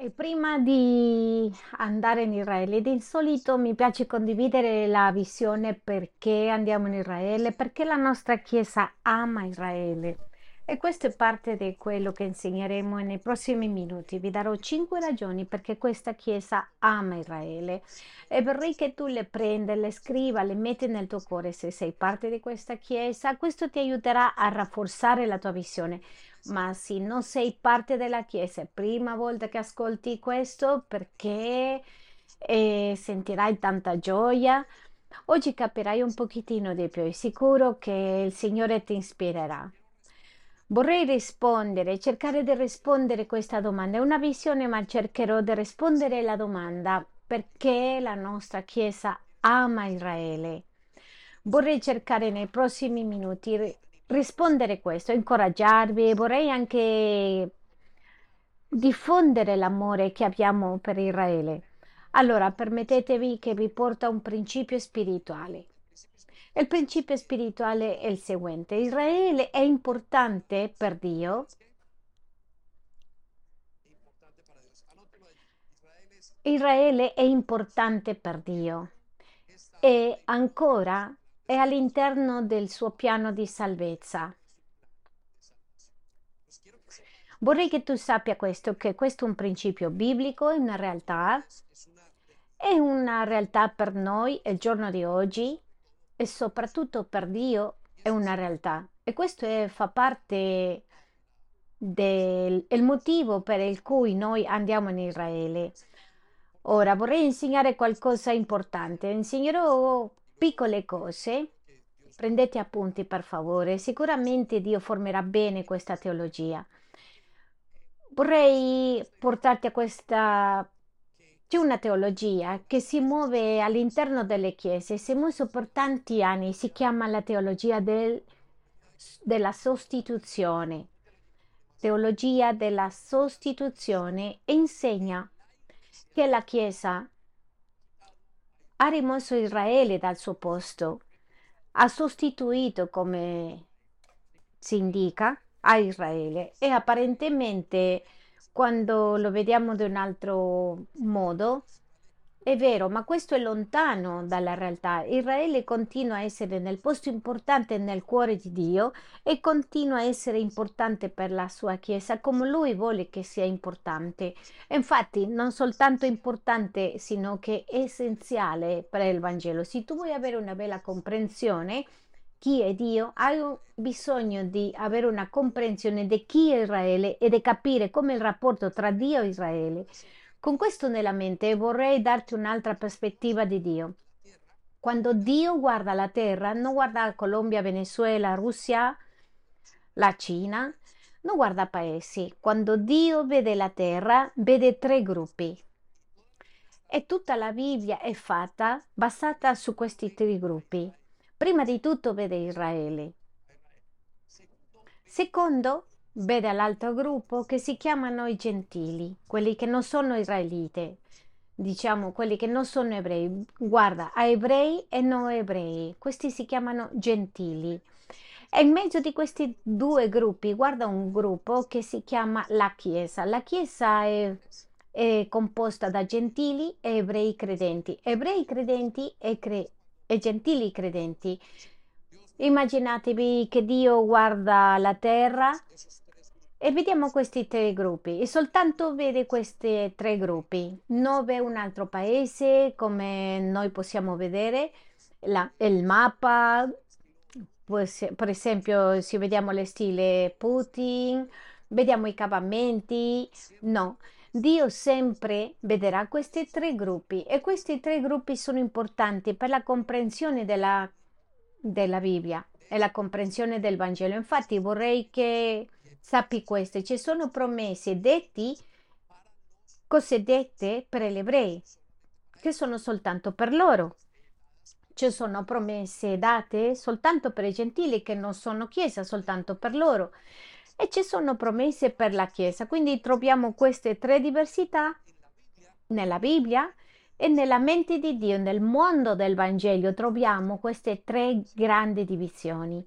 E prima di andare in Israele, di solito mi piace condividere la visione perché andiamo in Israele, perché la nostra Chiesa ama Israele. E questo è parte di quello che insegneremo nei prossimi minuti. Vi darò cinque ragioni perché questa Chiesa ama Israele e vorrei che tu le prenda, le scriva, le metti nel tuo cuore se sei parte di questa Chiesa. Questo ti aiuterà a rafforzare la tua visione. Ma se non sei parte della Chiesa, è prima volta che ascolti questo perché eh, sentirai tanta gioia. Oggi capirai un pochettino di più, è sicuro che il Signore ti ispirerà. Vorrei rispondere, cercare di rispondere a questa domanda. È una visione, ma cercherò di rispondere alla domanda perché la nostra Chiesa ama Israele. Vorrei cercare nei prossimi minuti rispondere questo, incoraggiarvi, vorrei anche diffondere l'amore che abbiamo per Israele. Allora, permettetevi che vi porta un principio spirituale. Il principio spirituale è il seguente. Israele è importante per Dio. Israele è importante per Dio e ancora è all'interno del suo piano di salvezza. Vorrei che tu sappia questo, che questo è un principio biblico, è una realtà, è una realtà per noi il giorno di oggi e soprattutto per Dio è una realtà. E questo è, fa parte del motivo per il cui noi andiamo in Israele. Ora vorrei insegnare qualcosa importante. Insegnerò piccole cose. Prendete appunti per favore. Sicuramente Dio formerà bene questa teologia. Vorrei portarti a questa c'è una teologia che si muove all'interno delle chiese, si mosso per tanti anni, si chiama la teologia del, della sostituzione. Teologia della sostituzione insegna che la Chiesa ha rimosso Israele dal suo posto, ha sostituito, come si indica, a Israele. E apparentemente quando lo vediamo di un altro modo, è vero, ma questo è lontano dalla realtà. Israele continua a essere nel posto importante nel cuore di Dio e continua a essere importante per la sua Chiesa come lui vuole che sia importante. Infatti, non soltanto importante, sino che essenziale per il Vangelo. Se tu vuoi avere una bella comprensione, chi è Dio, hai bisogno di avere una comprensione di chi è Israele e di capire come il rapporto tra Dio e Israele. Con questo nella mente vorrei darti un'altra prospettiva di Dio. Quando Dio guarda la terra, non guarda Colombia, Venezuela, Russia, la Cina, non guarda paesi. Quando Dio vede la terra, vede tre gruppi. E tutta la Bibbia è fatta basata su questi tre gruppi. Prima di tutto vede Israele. Secondo, vede l'altro gruppo che si chiamano i gentili, quelli che non sono israeliti, diciamo quelli che non sono ebrei. Guarda, a ebrei e non ebrei, questi si chiamano gentili. E in mezzo di questi due gruppi guarda un gruppo che si chiama la Chiesa. La Chiesa è, è composta da gentili e ebrei credenti. Ebrei credenti e, cre- e gentili credenti. Immaginatevi che Dio guarda la terra e vediamo questi tre gruppi e soltanto vede questi tre gruppi. Non vede un altro paese come noi possiamo vedere la, il mappa, per esempio se vediamo le stile Putin, vediamo i cavamenti, no. Dio sempre vedrà questi tre gruppi e questi tre gruppi sono importanti per la comprensione della, della Bibbia e la comprensione del Vangelo. Infatti vorrei che sappi questo, ci sono promesse detti, cosiddette per gli ebrei, che sono soltanto per loro. Ci sono promesse date soltanto per i gentili che non sono chiesa, soltanto per loro e ci sono promesse per la Chiesa. Quindi troviamo queste tre diversità nella Bibbia e nella mente di Dio, nel mondo del Vangelo, troviamo queste tre grandi divisioni.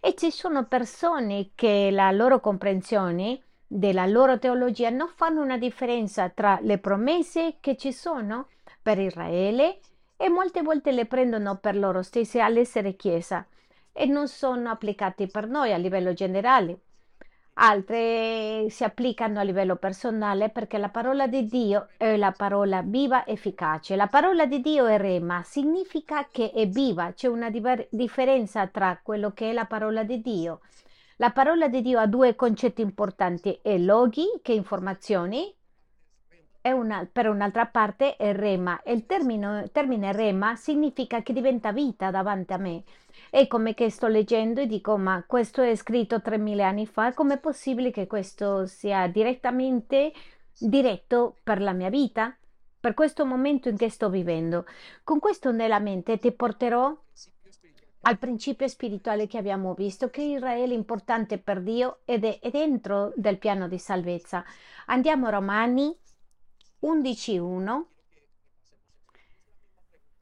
E ci sono persone che la loro comprensione della loro teologia non fanno una differenza tra le promesse che ci sono per Israele e molte volte le prendono per loro stesse all'essere Chiesa e non sono applicati per noi a livello generale. Altre si applicano a livello personale perché la parola di Dio è la parola viva efficace. La parola di Dio è rema, significa che è viva, c'è una diver- differenza tra quello che è la parola di Dio. La parola di Dio ha due concetti importanti, è loghi, che informazioni, una, per un'altra parte è rema. Il termine, termine rema significa che diventa vita davanti a me. E come che sto leggendo e dico, ma questo è scritto 3.000 anni fa, com'è possibile che questo sia direttamente diretto per la mia vita? Per questo momento in che sto vivendo. Con questo nella mente ti porterò al principio spirituale che abbiamo visto, che Israele è importante per Dio ed è, è dentro del piano di salvezza. Andiamo a Romani 11.1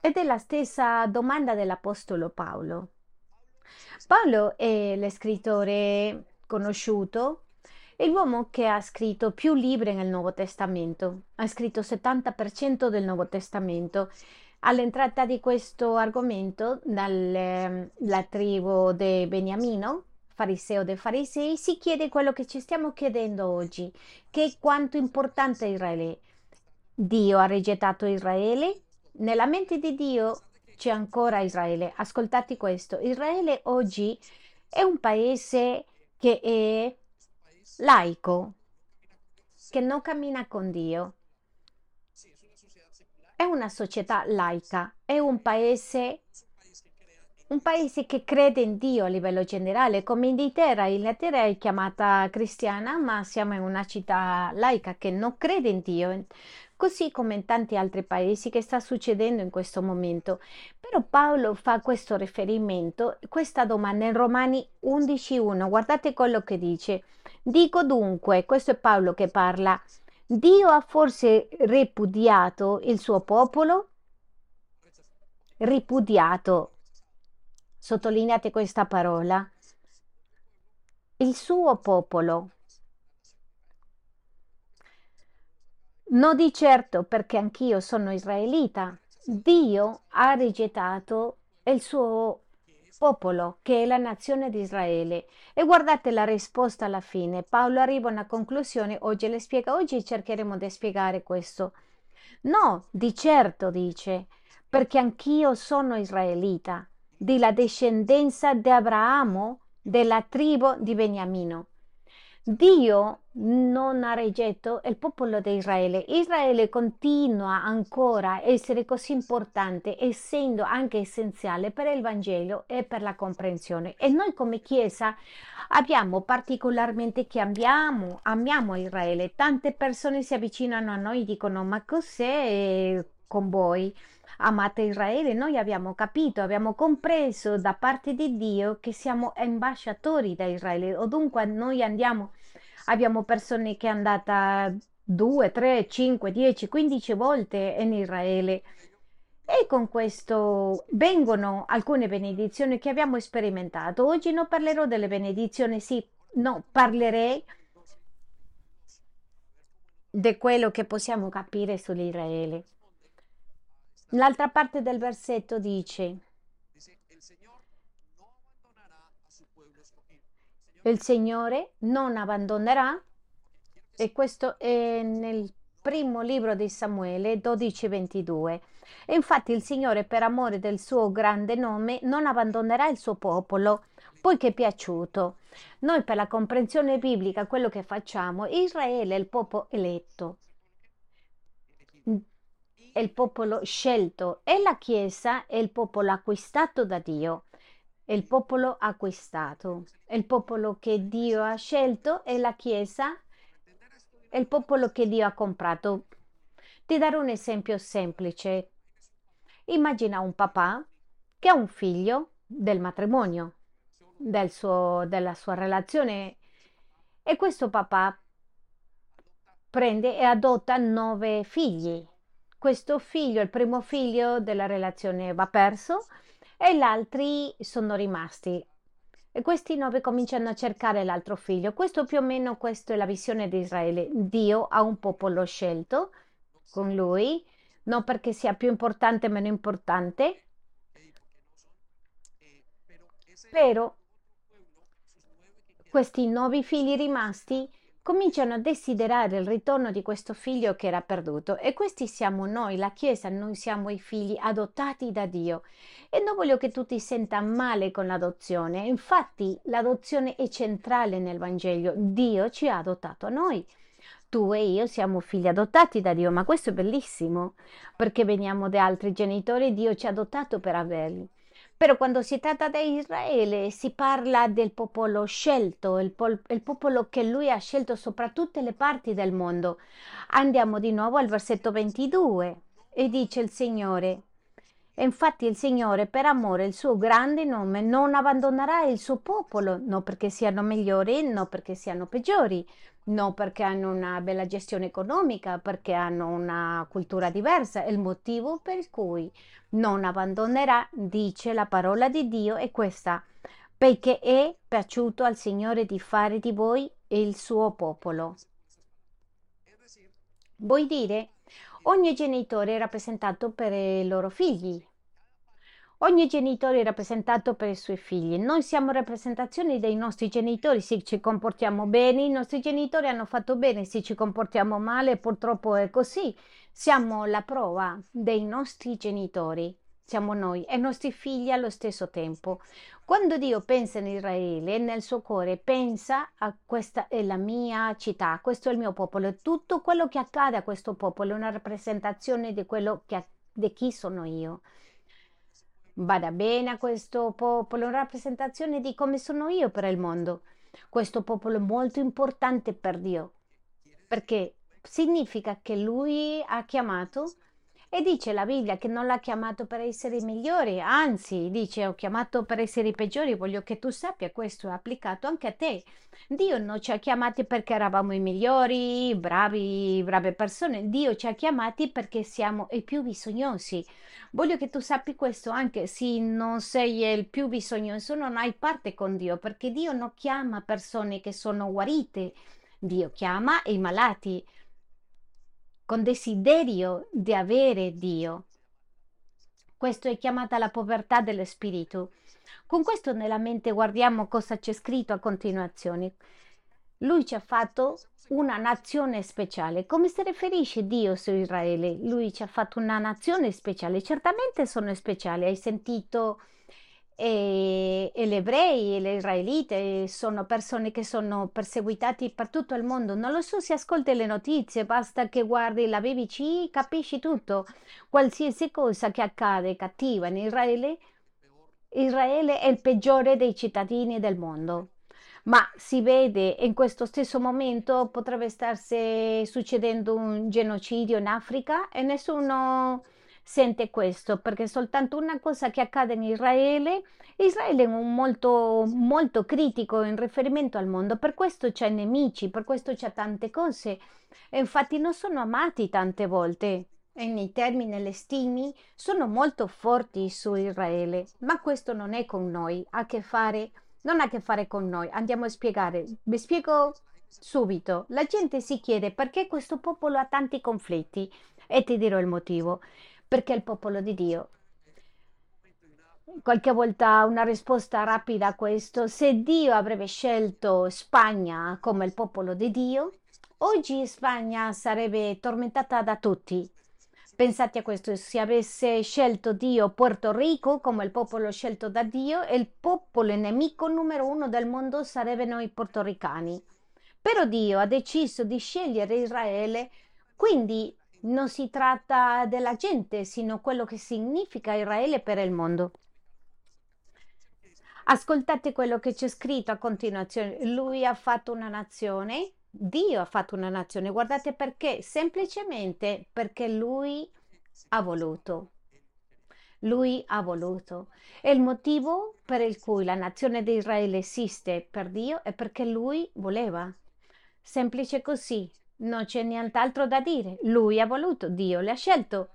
ed è la stessa domanda dell'Apostolo Paolo. Paolo è l'escrittore conosciuto, è l'uomo che ha scritto più libri nel Nuovo Testamento, ha scritto il 70% del Nuovo Testamento. All'entrata di questo argomento, dalla tribù di Beniamino, fariseo dei farisei, si chiede quello che ci stiamo chiedendo oggi, che è quanto importante Israele. Dio ha rigettato Israele? Nella mente di Dio c'è ancora Israele. Ascoltate questo. Israele oggi è un paese che è laico, che non cammina con Dio. È una società laica, è un paese, un paese che crede in Dio a livello generale, come Inghilterra. Inghilterra è chiamata cristiana, ma siamo in una città laica che non crede in Dio così come in tanti altri paesi che sta succedendo in questo momento. Però Paolo fa questo riferimento, questa domanda in Romani 11.1, guardate quello che dice. Dico dunque, questo è Paolo che parla, Dio ha forse ripudiato il suo popolo? Ripudiato. Sottolineate questa parola. Il suo popolo. No di certo perché anch'io sono israelita. Dio ha rigettato il suo popolo, che è la nazione di Israele. E guardate la risposta alla fine. Paolo arriva a una conclusione, oggi le spiega, oggi cercheremo di spiegare questo. No, di certo dice, perché anch'io sono israelita, della discendenza di Abramo, della tribù di Beniamino. Dio non ha rigetto il popolo di Israele. Israele continua ancora a essere così importante, essendo anche essenziale per il Vangelo e per la comprensione. E noi come Chiesa abbiamo particolarmente che amiamo, amiamo Israele. Tante persone si avvicinano a noi e dicono ma cos'è con voi? Amate Israele? Noi abbiamo capito, abbiamo compreso da parte di Dio che siamo ambasciatori da Israele o dunque noi andiamo Abbiamo persone che sono andate 2, 3, 5, 10, 15 volte in Israele. E con questo vengono alcune benedizioni che abbiamo sperimentato. Oggi non parlerò delle benedizioni, sì, no, parlerei di quello che possiamo capire sull'Israele. L'altra parte del versetto dice, il Signore non abbandonerà e questo è nel primo libro di Samuele 12:22. E infatti il Signore per amore del suo grande nome non abbandonerà il suo popolo, poiché è piaciuto. Noi per la comprensione biblica quello che facciamo, Israele è il popolo eletto, è il popolo scelto e la Chiesa è il popolo acquistato da Dio è il popolo acquistato, è il popolo che Dio ha scelto e la Chiesa è il popolo che Dio ha comprato. Ti darò un esempio semplice. Immagina un papà che ha un figlio del matrimonio, del suo, della sua relazione e questo papà prende e adotta nove figli. Questo figlio, il primo figlio della relazione va perso e gli altri sono rimasti. e questi nove cominciano a cercare l'altro figlio. Questo più o meno questa è la visione di Israele. Dio ha un popolo scelto con lui, non perché sia più importante o meno importante, però questi nove figli rimasti cominciano a desiderare il ritorno di questo figlio che era perduto e questi siamo noi, la Chiesa, noi siamo i figli adottati da Dio e non voglio che tu ti senta male con l'adozione, infatti l'adozione è centrale nel Vangelo, Dio ci ha adottato a noi. Tu e io siamo figli adottati da Dio, ma questo è bellissimo perché veniamo da altri genitori e Dio ci ha adottato per averli. Però quando si tratta di Israele si parla del popolo scelto, il, pol- il, popolo che lui ha scelto sopra tutte le parti del mondo. Andiamo di nuovo al versetto 22 e dice il Signore. Infatti il Signore, per amore al suo grande nome, non abbandonerà il suo popolo, non perché siano migliori, non perché siano peggiori, non perché hanno una bella gestione economica, perché hanno una cultura diversa. Il motivo per cui non abbandonerà, dice la parola di Dio, è questa, perché è piaciuto al Signore di fare di voi il suo popolo. Vuoi dire, ogni genitore è rappresentato per i loro figli, Ogni genitore è rappresentato per i suoi figli. Noi siamo rappresentazioni dei nostri genitori, se ci comportiamo bene, i nostri genitori hanno fatto bene, se ci comportiamo male, purtroppo è così. Siamo la prova dei nostri genitori, siamo noi e i nostri figli allo stesso tempo. Quando Dio pensa in Israele, nel suo cuore pensa a questa è la mia città, questo è il mio popolo, tutto quello che accade a questo popolo è una rappresentazione di quello che, di chi sono io vada bene a questo popolo, una rappresentazione di come sono io per il mondo. Questo popolo è molto importante per Dio, perché significa che Lui ha chiamato e dice la Bibbia che non l'ha chiamato per essere migliori, anzi dice ho chiamato per essere i peggiori, voglio che tu sappia questo è applicato anche a te. Dio non ci ha chiamati perché eravamo i migliori, bravi, brave persone, Dio ci ha chiamati perché siamo i più bisognosi. Voglio che tu sappi questo anche se non sei il più bisognoso, non hai parte con Dio, perché Dio non chiama persone che sono guarite, Dio chiama i malati con desiderio di avere Dio. Questo è chiamata la povertà dello spirito. Con questo nella mente guardiamo cosa c'è scritto a continuazione. Lui ci ha fatto una nazione speciale. Come si riferisce Dio su Israele? Lui ci ha fatto una nazione speciale. Certamente sono speciali. Hai sentito e, e gli ebrei e le israelite sono persone che sono perseguitati per tutto il mondo. Non lo so se ascolti le notizie, basta che guardi la BBC, capisci tutto. Qualsiasi cosa che accade cattiva in Israele, Israele è il peggiore dei cittadini del mondo. Ma si vede in questo stesso momento potrebbe starsi succedendo un genocidio in Africa e nessuno sente questo, perché soltanto una cosa che accade in Israele, Israele è molto, molto critico in riferimento al mondo, per questo c'è nemici, per questo c'è tante cose, e infatti non sono amati tante volte. E nei termini, le stimi sono molto forti su Israele, ma questo non è con noi, ha a che fare, non ha a che fare con noi. Andiamo a spiegare. Vi spiego subito. La gente si chiede perché questo popolo ha tanti conflitti e ti dirò il motivo perché il popolo di Dio. Qualche volta una risposta rapida a questo, se Dio avrebbe scelto Spagna come il popolo di Dio, oggi Spagna sarebbe tormentata da tutti. Pensate a questo, se avesse scelto Dio Puerto Rico come il popolo scelto da Dio, il popolo nemico numero uno del mondo sarebbero i portoricani. Però Dio ha deciso di scegliere Israele, quindi non si tratta della gente, sino quello che significa Israele per il mondo. Ascoltate quello che c'è scritto a continuazione. Lui ha fatto una nazione, Dio ha fatto una nazione. Guardate perché? Semplicemente perché lui ha voluto. Lui ha voluto. E il motivo per il cui la nazione di Israele esiste per Dio è perché lui voleva. Semplice così. Non c'è nient'altro da dire. Lui ha voluto, Dio le ha scelto.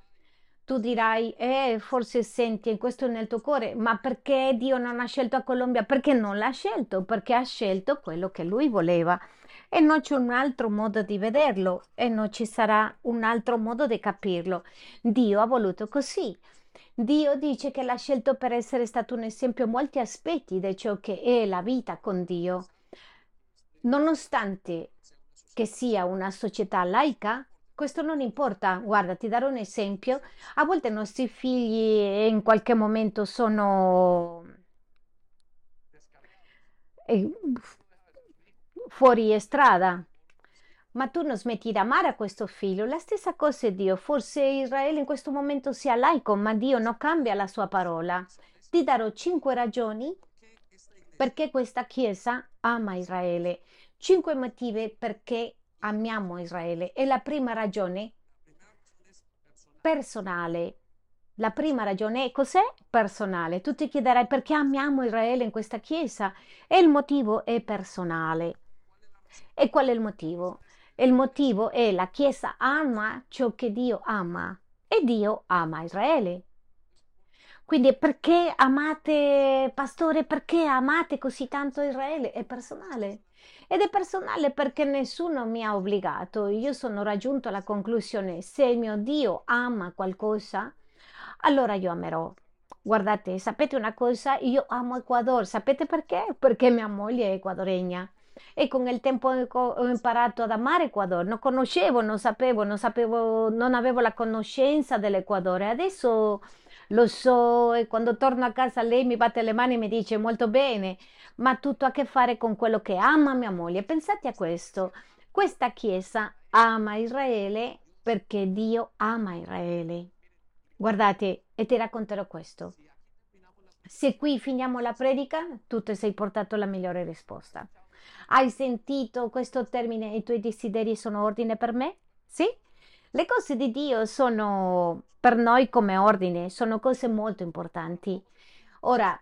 Tu dirai, eh, forse senti questo nel tuo cuore, ma perché Dio non ha scelto a Colombia? Perché non l'ha scelto? Perché ha scelto quello che lui voleva e non c'è un altro modo di vederlo e non ci sarà un altro modo di capirlo. Dio ha voluto così. Dio dice che l'ha scelto per essere stato un esempio in molti aspetti di ciò che è la vita con Dio. Nonostante che sia una società laica, questo non importa. Guarda, ti darò un esempio. A volte i nostri figli in qualche momento sono eh, fuori strada, ma tu non smetti di amare questo figlio. La stessa cosa è Dio. Forse Israele in questo momento sia laico, ma Dio non cambia la sua parola. Ti darò cinque ragioni perché questa Chiesa ama Israele. Cinque motivi perché amiamo Israele. E la prima ragione personale. La prima ragione è cos'è personale? Tu ti chiederai perché amiamo Israele in questa Chiesa e il motivo è personale. E qual è il motivo? Il motivo è la Chiesa ama ciò che Dio ama e Dio ama Israele. Quindi perché amate, pastore, perché amate così tanto Israele? È personale. Ed è personale perché nessuno mi ha obbligato. Io sono raggiunto alla conclusione, se il mio Dio ama qualcosa, allora io amerò. Guardate, sapete una cosa? Io amo Ecuador. Sapete perché? Perché mia moglie è ecuadoregna e con il tempo ho imparato ad amare Ecuador. Non conoscevo, non sapevo, non sapevo, non avevo la conoscenza dell'Equador. Adesso lo so e quando torno a casa lei mi batte le mani e mi dice molto bene, ma tutto a che fare con quello che ama mia moglie. Pensate a questo. Questa chiesa ama Israele perché Dio ama Israele. Guardate, e ti racconterò questo. Se qui finiamo la predica, tu ti sei portato la migliore risposta. Hai sentito questo termine? I tuoi desideri sono ordine per me? Sì? Le cose di Dio sono per noi come ordine, sono cose molto importanti. Ora,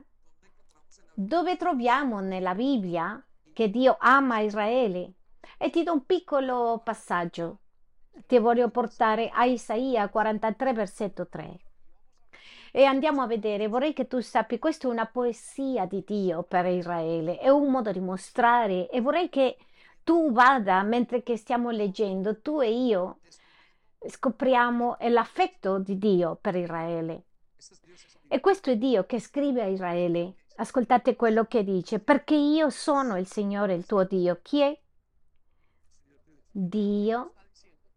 dove troviamo nella Bibbia che Dio ama Israele? E ti do un piccolo passaggio. Ti voglio portare a Isaia 43, versetto 3 e andiamo a vedere, vorrei che tu sappi, questa è una poesia di Dio per Israele, è un modo di mostrare e vorrei che tu vada mentre che stiamo leggendo, tu e io scopriamo l'affetto di Dio per Israele. E questo è Dio che scrive a Israele. Ascoltate quello che dice, perché io sono il Signore, il tuo Dio. Chi è? Dio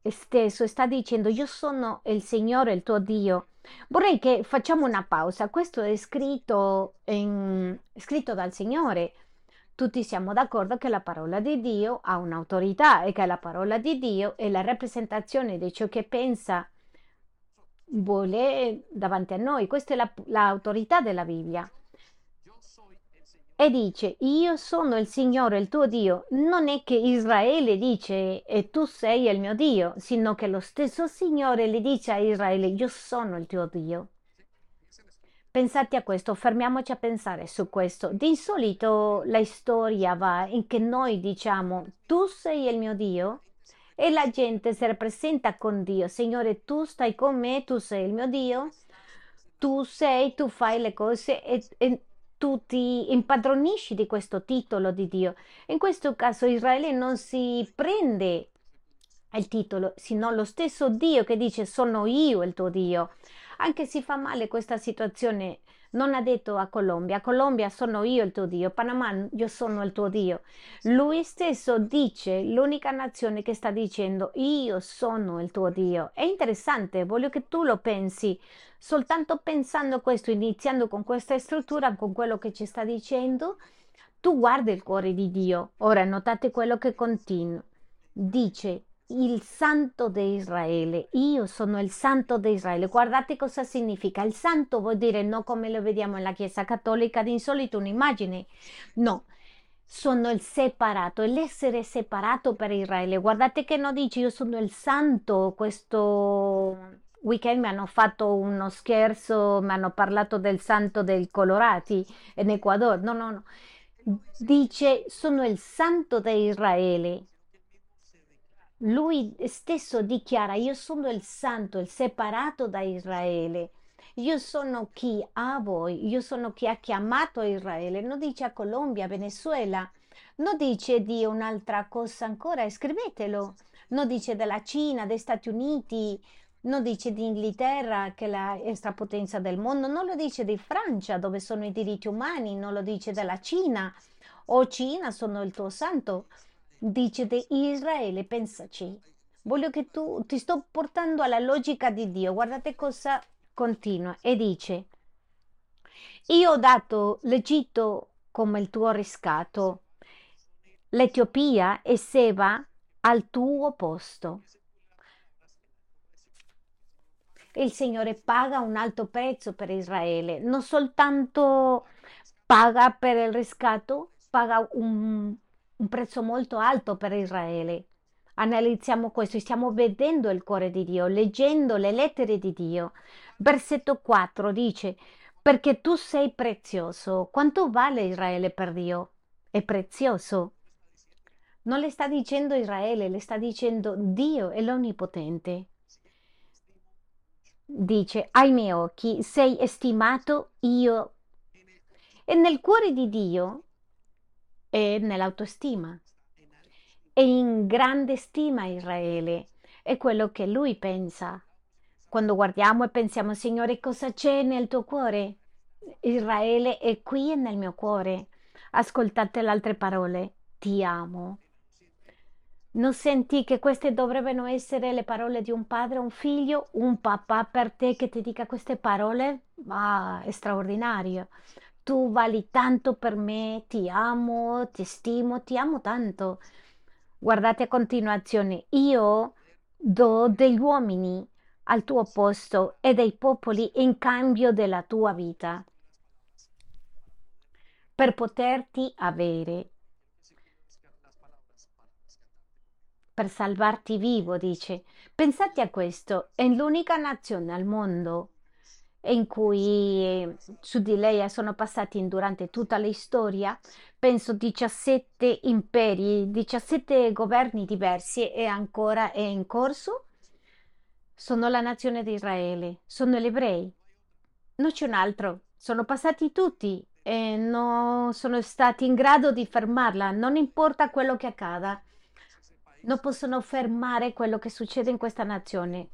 stesso sta dicendo, io sono il Signore, il tuo Dio. Vorrei che facciamo una pausa. Questo è scritto, in, scritto dal Signore. Tutti siamo d'accordo che la parola di Dio ha un'autorità e che la parola di Dio è la rappresentazione di ciò che pensa, vuole davanti a noi. Questa è la, l'autorità della Bibbia e dice io sono il Signore il tuo Dio, non è che Israele dice e tu sei il mio Dio, sino che lo stesso Signore le dice a Israele io sono il tuo Dio. Pensate a questo, fermiamoci a pensare su questo. Di solito la storia va in che noi diciamo tu sei il mio Dio e la gente si rappresenta con Dio. Signore, tu stai con me, tu sei il mio Dio, tu sei, tu fai le cose e, e tu ti impadronisci di questo titolo di Dio. In questo caso Israele non si prende il titolo, sino lo stesso Dio che dice sono io il tuo Dio. Anche se fa male questa situazione non ha detto a Colombia, Colombia sono io il tuo Dio, Panama io sono il tuo Dio. Lui stesso dice, l'unica nazione che sta dicendo io sono il tuo Dio. È interessante, voglio che tu lo pensi. Soltanto pensando questo, iniziando con questa struttura, con quello che ci sta dicendo, tu guardi il cuore di Dio. Ora notate quello che continua. Dice il santo di Israele. Io sono il santo di Israele. Guardate cosa significa. Il santo vuol dire non come lo vediamo nella Chiesa Cattolica, di insolito un'immagine. No, sono il separato, l'essere separato per Israele. Guardate che non dice io sono il santo. Questo weekend mi hanno fatto uno scherzo, mi hanno parlato del santo dei Colorati in Ecuador. No, no, no. Dice sono il santo di Israele lui stesso dichiara, io sono il santo, il separato da Israele. Io sono chi ha voi, io sono chi ha chiamato Israele. Non dice a Colombia, Venezuela, non dice di un'altra cosa ancora, scrivetelo. Non dice della Cina, degli Stati Uniti, non dice di Inghilterra che è la extrapotenza del mondo, non lo dice di Francia dove sono i diritti umani, non lo dice della Cina o Cina sono il tuo santo, dice di Israele, pensaci. Voglio che tu ti sto portando alla logica di Dio. Guardate cosa continua e dice: Io ho dato l'Egitto come il tuo riscatto, l'Etiopia e Seba al tuo posto. Il Signore paga un alto prezzo per Israele, non soltanto paga per il riscatto, paga un, un prezzo molto alto per Israele. Analizziamo questo, stiamo vedendo il cuore di Dio, leggendo le lettere di Dio. Versetto 4 dice, perché tu sei prezioso. Quanto vale Israele per Dio? È prezioso. Non le sta dicendo Israele, le sta dicendo Dio è l'Onnipotente dice ai miei occhi sei estimato io e nel cuore di Dio è nell'autostima. È in grande stima Israele è quello che lui pensa. Quando guardiamo e pensiamo Signore cosa c'è nel tuo cuore? Israele è qui nel mio cuore. Ascoltate le altre parole ti amo. Non senti che queste dovrebbero essere le parole di un padre, un figlio, un papà per te che ti dica queste parole? Ma è straordinario. Tu vali tanto per me, ti amo, ti stimo, ti amo tanto. Guardate a continuazione, io do degli uomini al tuo posto e dei popoli in cambio della tua vita per poterti avere per salvarti vivo, dice. Pensate a questo, è l'unica nazione al mondo in cui eh, su di lei sono passati durante tutta la storia, penso 17 imperi, 17 governi diversi e ancora è in corso. Sono la nazione di Israele, sono gli ebrei. Non c'è un altro, sono passati tutti e non sono stati in grado di fermarla, non importa quello che accada non possono fermare quello che succede in questa nazione.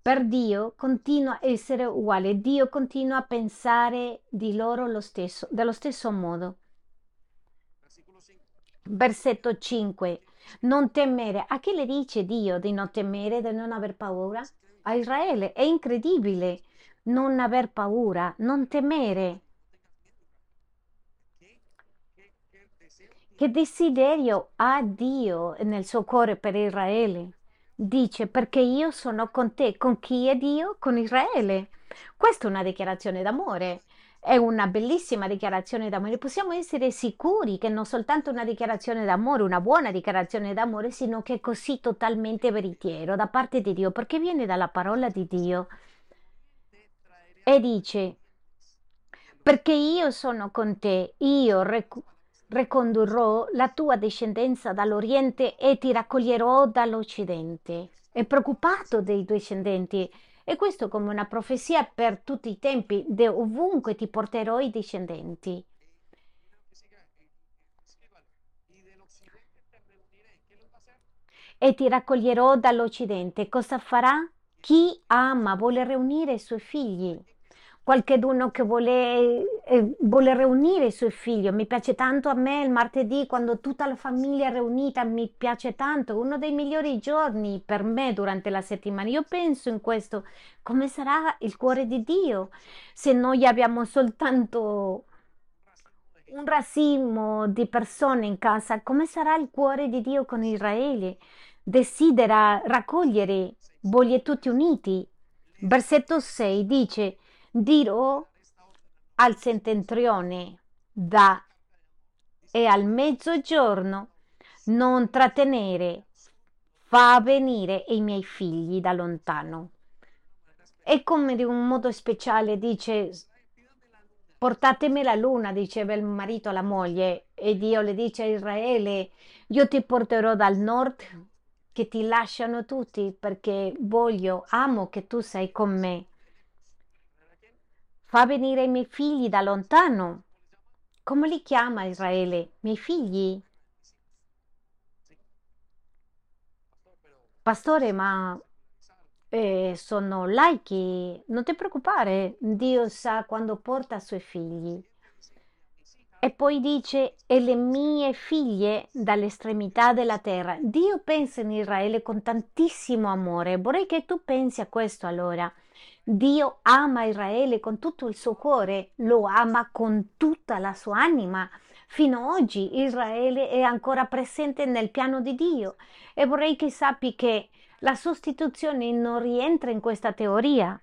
Per Dio continua a essere uguale, Dio continua a pensare di loro lo stesso, dello stesso modo. Versetto 5. Non temere. A chi le dice Dio di non temere, di non aver paura? A Israele. È incredibile non aver paura, non temere. Che desiderio ha Dio nel suo cuore per Israele? Dice perché io sono con te, con chi è Dio? Con Israele. Questa è una dichiarazione d'amore. È una bellissima dichiarazione d'amore. Possiamo essere sicuri che non soltanto una dichiarazione d'amore, una buona dichiarazione d'amore, sino che è così totalmente veritiero da parte di Dio, perché viene dalla parola di Dio. E dice, perché io sono con te, io recupero ricondurrò la tua discendenza dall'Oriente e ti raccoglierò dall'Occidente. È preoccupato dei discendenti e questo come una profezia per tutti i tempi, de ovunque ti porterò i discendenti. E ti raccoglierò dall'Occidente. Cosa farà? Chi ama vuole riunire i suoi figli qualcheduno che vuole, eh, vuole riunire i suoi figli. Mi piace tanto a me il martedì quando tutta la famiglia è riunita, mi piace tanto, uno dei migliori giorni per me durante la settimana. Io penso in questo, come sarà il cuore di Dio se noi abbiamo soltanto un racimo di persone in casa, come sarà il cuore di Dio con Israele? Desidera raccogliere, voglie tutti uniti. Versetto 6 dice, dirò al settentrione da e al mezzogiorno non trattenere, fa venire i miei figli da lontano. E come di un modo speciale dice, portatemi la luna, diceva il marito alla moglie, e Dio le dice a Israele, io ti porterò dal nord che ti lasciano tutti perché voglio, amo che tu sei con me. Fa venire i miei figli da lontano. Come li chiama Israele? Miei figli? Pastore, ma eh, sono laici. Non ti preoccupare, Dio sa quando porta i suoi figli. E poi dice, e le mie figlie dall'estremità della terra. Dio pensa in Israele con tantissimo amore. Vorrei che tu pensi a questo allora. Dio ama Israele con tutto il suo cuore, lo ama con tutta la sua anima. Fino ad oggi Israele è ancora presente nel piano di Dio e vorrei che sappi che la sostituzione non rientra in questa teoria.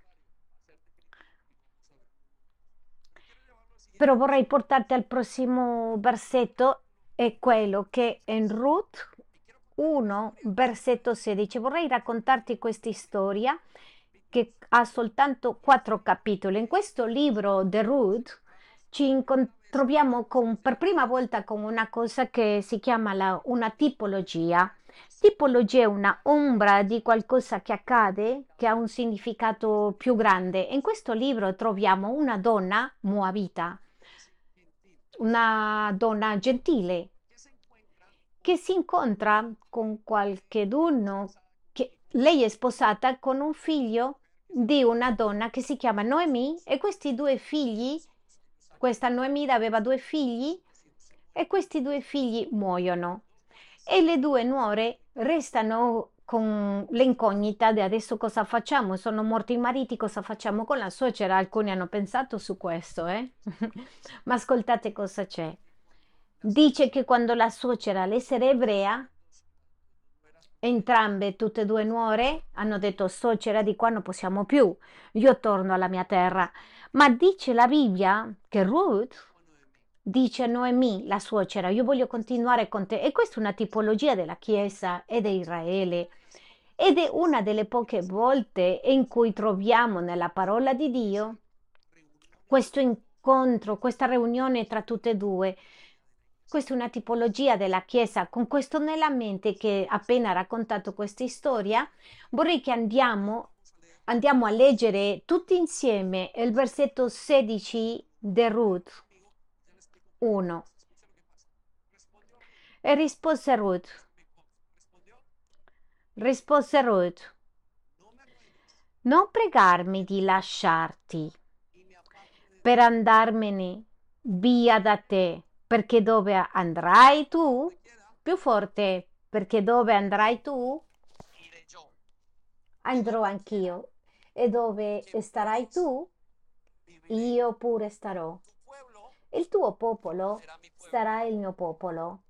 Però vorrei portarti al prossimo versetto, è quello che in Ruth 1, versetto 16. Vorrei raccontarti questa storia che ha soltanto quattro capitoli. In questo libro di Ruth ci troviamo con, per prima volta con una cosa che si chiama la, una tipologia. Tipologia è una ombra di qualcosa che accade che ha un significato più grande. In questo libro troviamo una donna moabita una donna gentile che si incontra con qualcheduno che lei è sposata con un figlio di una donna che si chiama Noemi e questi due figli questa Noemi aveva due figli e questi due figli muoiono e le due nuore restano con l'incognita di adesso cosa facciamo? Sono morti i mariti, cosa facciamo con la suocera? Alcuni hanno pensato su questo, eh? Ma ascoltate cosa c'è. Dice che quando la suocera, all'essere ebrea, entrambe, tutte e due nuore, hanno detto suocera di qua non possiamo più, io torno alla mia terra. Ma dice la Bibbia che Ruth dice a Noemi, la suocera, io voglio continuare con te. E questa è una tipologia della Chiesa e di Israele. Ed è una delle poche volte in cui troviamo nella parola di Dio questo incontro, questa riunione tra tutte e due. Questa è una tipologia della Chiesa. Con questo nella mente che appena raccontato questa storia, vorrei che andiamo, andiamo a leggere tutti insieme il versetto 16 di Ruth. 1. E rispose Ruth. Rispose Ruth. Non pregarmi di lasciarti per andarmene via da te, perché dove andrai tu, più forte, perché dove andrai tu, andrò anch'io, e dove starai tu, io pure starò. Il tuo popolo sarà il mio popolo.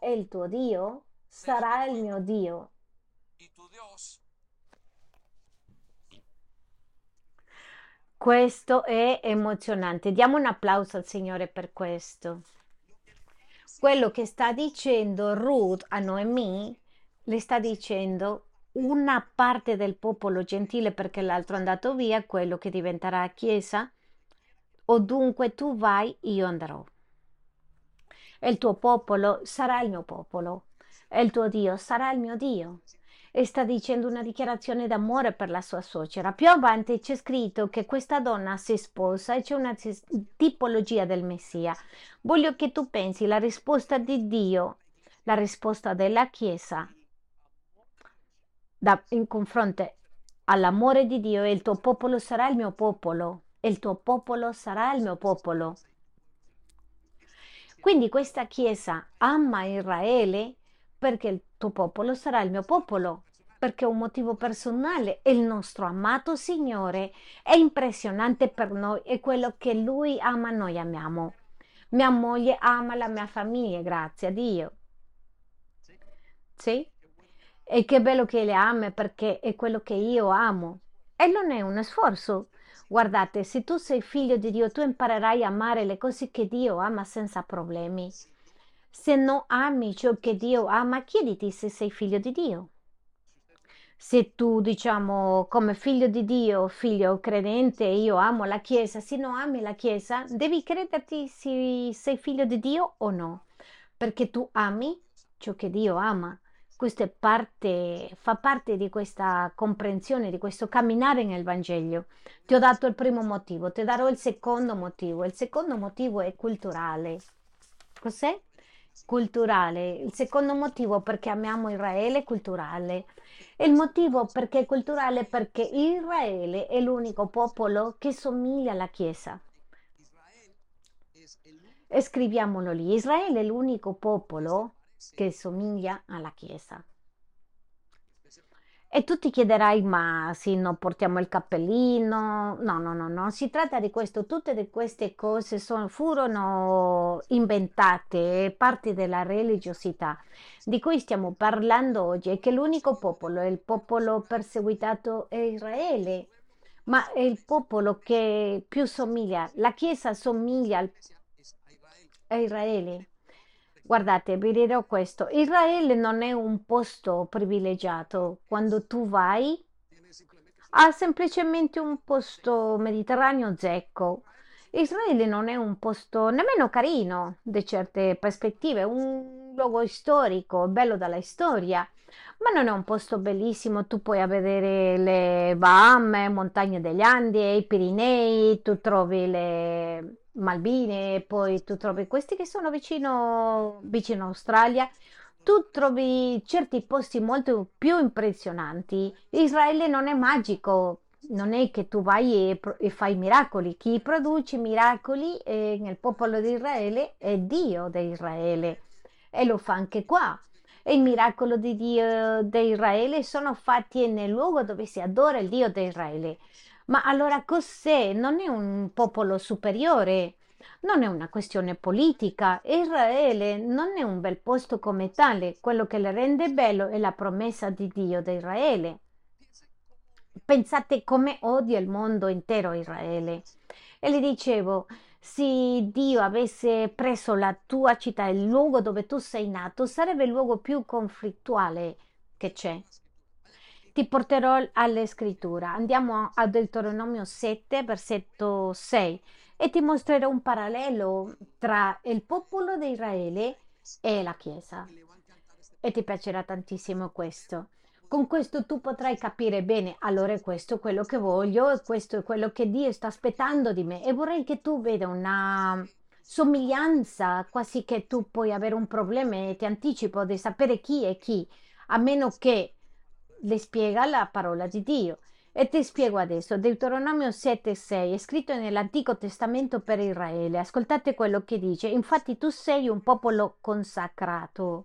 E il tuo Dio sarà il mio Dio. Questo è emozionante. Diamo un applauso al Signore per questo. Quello che sta dicendo Ruth a Noemi, le sta dicendo una parte del popolo gentile perché l'altro è andato via, quello che diventerà chiesa, o dunque tu vai, io andrò. E il tuo popolo sarà il mio popolo, e il tuo Dio sarà il mio Dio. E sta dicendo una dichiarazione d'amore per la sua suocera. Più avanti c'è scritto che questa donna si sposa e c'è una tipologia del Messia. Voglio che tu pensi la risposta di Dio, la risposta della Chiesa da, in confronto all'amore di Dio e il tuo popolo sarà il mio popolo e il tuo popolo sarà il mio popolo. Quindi questa Chiesa ama Israele perché il tuo popolo sarà il mio popolo, perché è un motivo personale e il nostro amato Signore è impressionante per noi, è quello che Lui ama, noi amiamo. Mia moglie ama la mia famiglia, grazie a Dio. Sì? E che bello che le ama perché è quello che io amo. E non è uno sforzo, Guardate, se tu sei figlio di Dio, tu imparerai a amare le cose che Dio ama senza problemi. Se non ami ciò che Dio ama, chiediti se sei figlio di Dio. Se tu, diciamo, come figlio di Dio, figlio credente, io amo la Chiesa, se non ami la Chiesa, devi crederti se sei figlio di Dio o no, perché tu ami ciò che Dio ama. Questo parte, fa parte di questa comprensione, di questo camminare nel Vangelo. Ti ho dato il primo motivo, ti darò il secondo motivo. Il secondo motivo è culturale. Cos'è? Culturale. Il secondo motivo perché amiamo Israele è culturale. E il motivo perché è culturale è perché Israele è l'unico popolo che somiglia alla Chiesa. E scriviamolo lì. Israele è l'unico popolo che somiglia alla Chiesa. E tu ti chiederai, ma sì, non portiamo il cappellino? No, no, no, no, si tratta di questo. Tutte queste cose sono, furono inventate, parte della religiosità di cui stiamo parlando oggi, è che l'unico popolo, il popolo perseguitato è Israele, ma è il popolo che più somiglia, la Chiesa somiglia a Israele. Guardate, vi dirò questo, Israele non è un posto privilegiato. Quando tu vai, ha semplicemente un posto mediterraneo zecco. Israele non è un posto nemmeno carino, da certe prospettive, è un luogo storico, bello dalla storia, ma non è un posto bellissimo. Tu puoi vedere le Bahamas, montagne degli Andi, i Pirinei, tu trovi le Malbine, poi tu trovi questi che sono vicino, vicino Australia, tu trovi certi posti molto più impressionanti. Israele non è magico, non è che tu vai e, e fai miracoli. Chi produce miracoli eh, nel popolo di Israele è Dio di Israele e lo fa anche qua. E il miracolo di Dio di Israele sono fatti nel luogo dove si adora il Dio di Israele. Ma allora cos'è? Non è un popolo superiore, non è una questione politica. Israele non è un bel posto come tale, quello che le rende bello è la promessa di Dio di Israele. Pensate come odia il mondo intero Israele. E le dicevo, se Dio avesse preso la tua città, il luogo dove tu sei nato, sarebbe il luogo più conflittuale che c'è ti porterò alle scritture. Andiamo a Deuteronomio 7, versetto 6 e ti mostrerò un parallelo tra il popolo di Israele e la Chiesa. E ti piacerà tantissimo questo. Con questo tu potrai capire bene, allora questo è quello che voglio e questo è quello che Dio sta aspettando di me. E vorrei che tu veda una somiglianza, quasi che tu puoi avere un problema e ti anticipo di sapere chi è chi, a meno che le spiega la parola di Dio. E ti spiego adesso, Deuteronomio 7,6 è scritto nell'Antico Testamento per Israele. Ascoltate quello che dice. Infatti tu sei un popolo consacrato.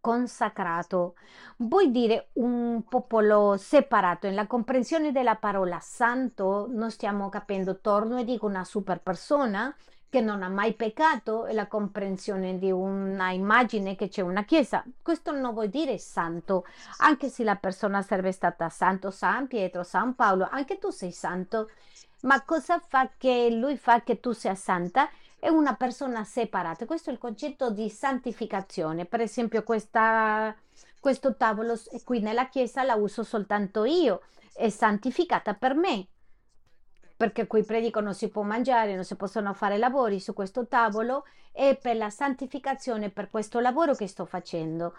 Consacrato. Vuoi dire un popolo separato? Nella comprensione della parola santo non stiamo capendo, torno e dico una super persona che non ha mai peccato e la comprensione di una immagine che c'è una chiesa. Questo non vuol dire santo, anche se la persona sarebbe stata santo San Pietro, San Paolo, anche tu sei santo. Ma cosa fa che lui fa che tu sia santa? È una persona separata. Questo è il concetto di santificazione. Per esempio, questa, questo tavolo qui nella chiesa la uso soltanto io, è santificata per me perché qui predico non si può mangiare, non si possono fare lavori su questo tavolo e per la santificazione, per questo lavoro che sto facendo.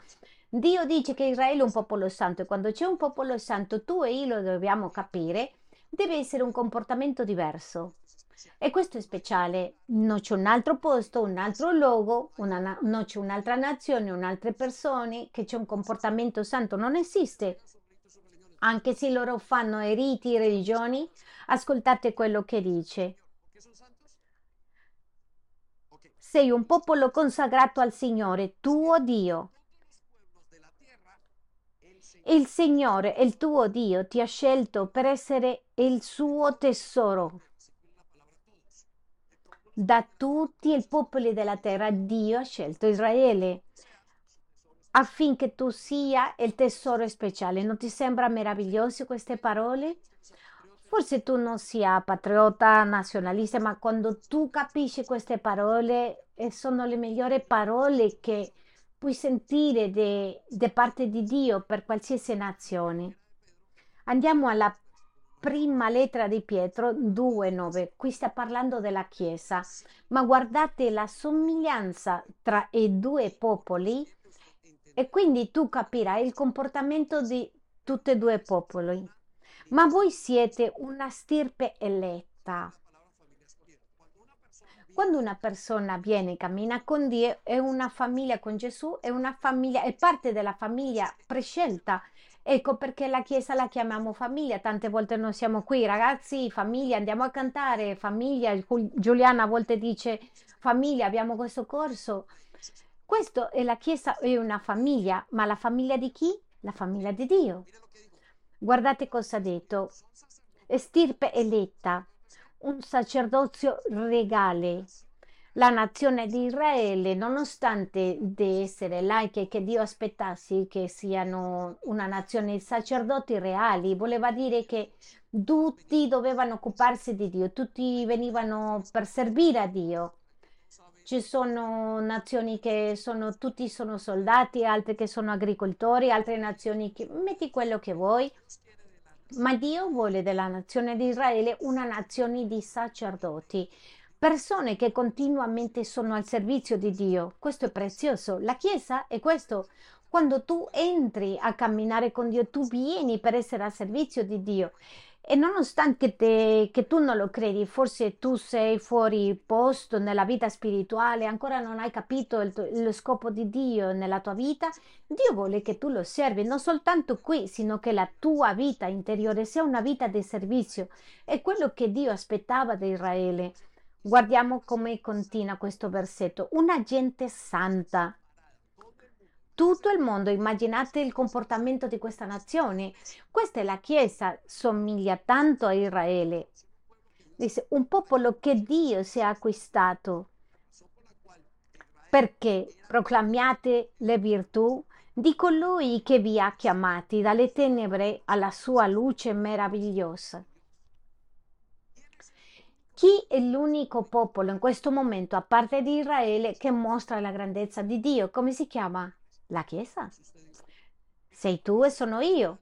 Dio dice che Israele è un popolo santo e quando c'è un popolo santo tu e io lo dobbiamo capire, deve essere un comportamento diverso. E questo è speciale, non c'è un altro posto, un altro luogo, una, non c'è un'altra nazione, un'altre persone che c'è un comportamento santo, non esiste. Anche se loro fanno i riti, religioni, Ascoltate quello che dice. Sei un popolo consacrato al Signore, tuo Dio. Il Signore, il tuo Dio, ti ha scelto per essere il suo tesoro. Da tutti i popoli della terra Dio ha scelto Israele affinché tu sia il tesoro speciale. Non ti sembra meraviglioso queste parole? Forse tu non sia patriota, nazionalista, ma quando tu capisci queste parole, eh, sono le migliori parole che puoi sentire da parte di Dio per qualsiasi nazione. Andiamo alla prima lettera di Pietro 2,9. Qui sta parlando della Chiesa, ma guardate la somiglianza tra i due popoli E quindi tu capirai il comportamento di tutti e due i popoli. Ma voi siete una stirpe eletta. Quando una persona viene e cammina con Dio, è una famiglia con Gesù, è famiglia, è parte della famiglia prescelta. Ecco perché la Chiesa la chiamiamo famiglia. Tante volte noi siamo qui, ragazzi, famiglia, andiamo a cantare, famiglia. Giuliana a volte dice famiglia, abbiamo questo corso. Questo è la Chiesa, è una famiglia, ma la famiglia di chi? La famiglia di Dio. Guardate cosa ha detto. Stirpe eletta un sacerdozio regale. La nazione di Israele, nonostante di essere laiche, che Dio aspettassi che siano una nazione di sacerdoti reali, voleva dire che tutti dovevano occuparsi di Dio, tutti venivano per servire a Dio. Ci sono nazioni che sono, tutti sono soldati, altre che sono agricoltori, altre nazioni che metti quello che vuoi, ma Dio vuole della nazione di Israele una nazione di sacerdoti, persone che continuamente sono al servizio di Dio. Questo è prezioso. La Chiesa è questo. Quando tu entri a camminare con Dio, tu vieni per essere al servizio di Dio. E nonostante te, che tu non lo credi, forse tu sei fuori posto nella vita spirituale, ancora non hai capito il, lo scopo di Dio nella tua vita, Dio vuole che tu lo servi, non soltanto qui, sino che la tua vita interiore sia una vita di servizio. È quello che Dio aspettava da Israele. Guardiamo come continua questo versetto. Una gente santa tutto il mondo. Immaginate il comportamento di questa nazione. Questa è la Chiesa, somiglia tanto a Israele. Dice, un popolo che Dio si è acquistato. Perché proclamiate le virtù di colui che vi ha chiamati dalle tenebre alla sua luce meravigliosa. Chi è l'unico popolo in questo momento, a parte di Israele, che mostra la grandezza di Dio? Come si chiama? La Chiesa. Sei tu e sono io.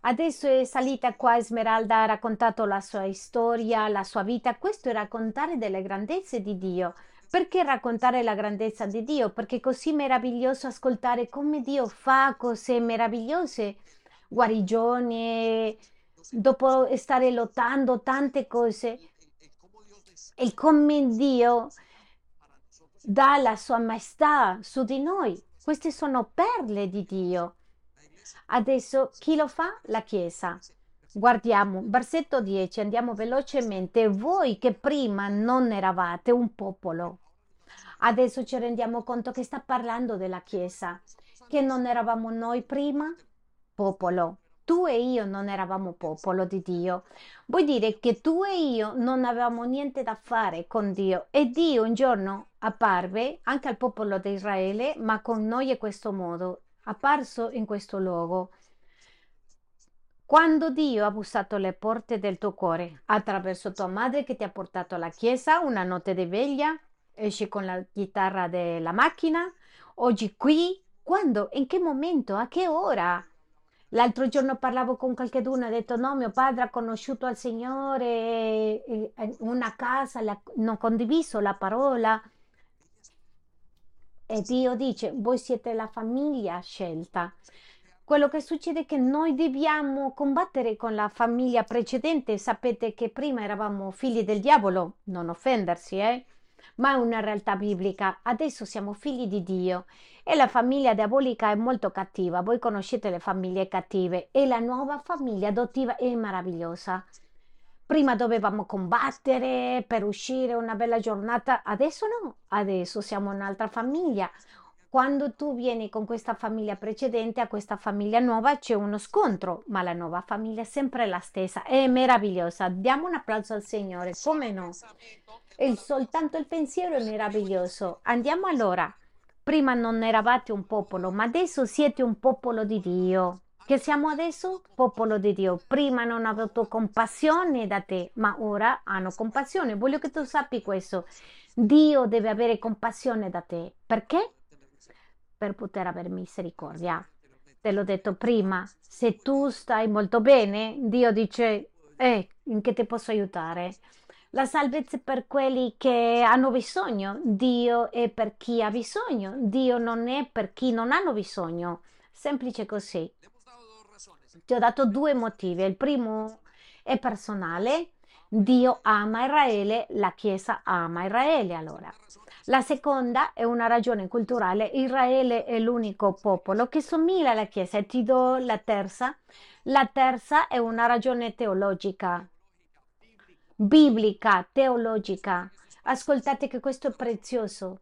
Adesso è salita qua Esmeralda, ha raccontato la sua storia, la sua vita. Questo è raccontare delle grandezze di Dio. Perché raccontare la grandezza di Dio? Perché è così meraviglioso ascoltare come Dio fa cose meravigliose, guarigioni, dopo stare lottando tante cose. E come Dio dà la sua maestà su di noi. Queste sono perle di Dio. Adesso chi lo fa? La Chiesa. Guardiamo, versetto 10, andiamo velocemente. Voi che prima non eravate un popolo, adesso ci rendiamo conto che sta parlando della Chiesa, che non eravamo noi prima popolo. Tu e io non eravamo popolo di Dio. Vuol dire che tu e io non avevamo niente da fare con Dio e Dio un giorno apparve anche al popolo di Israele, ma con noi è questo modo, apparso in questo luogo. Quando Dio ha bussato le porte del tuo cuore attraverso tua madre che ti ha portato alla chiesa, una notte di veglia, esci con la chitarra della macchina, oggi qui, quando, in che momento, a che ora? L'altro giorno parlavo con qualcuno ha detto no, mio padre ha conosciuto al Signore una casa, non condiviso la parola. E Dio dice, voi siete la famiglia scelta. Quello che succede è che noi dobbiamo combattere con la famiglia precedente. Sapete che prima eravamo figli del diavolo, non offendersi, eh? Ma è una realtà biblica. Adesso siamo figli di Dio e la famiglia diabolica è molto cattiva. Voi conoscete le famiglie cattive e la nuova famiglia adottiva è meravigliosa. Prima dovevamo combattere per uscire una bella giornata, adesso no, adesso siamo un'altra famiglia. Quando tu vieni con questa famiglia precedente a questa famiglia nuova c'è uno scontro, ma la nuova famiglia è sempre la stessa, è meravigliosa. Diamo un applauso al Signore, come no? Il, soltanto il pensiero è meraviglioso. Andiamo allora. Prima non eravate un popolo, ma adesso siete un popolo di Dio. Che siamo adesso? Popolo di Dio. Prima non hanno avuto compassione da te, ma ora hanno compassione. Voglio che tu sappi questo. Dio deve avere compassione da te. Perché? Per poter avere misericordia. Te l'ho detto prima. Se tu stai molto bene, Dio dice, eh, in che ti posso aiutare? La salvezza è per quelli che hanno bisogno, Dio è per chi ha bisogno, Dio non è per chi non hanno bisogno. Semplice così. Ti ho dato due motivi. Il primo è personale, Dio ama Israele, la Chiesa ama Israele allora. La seconda è una ragione culturale, Israele è l'unico popolo che somiglia alla Chiesa e ti do la terza. La terza è una ragione teologica biblica, teologica. Ascoltate che questo è prezioso.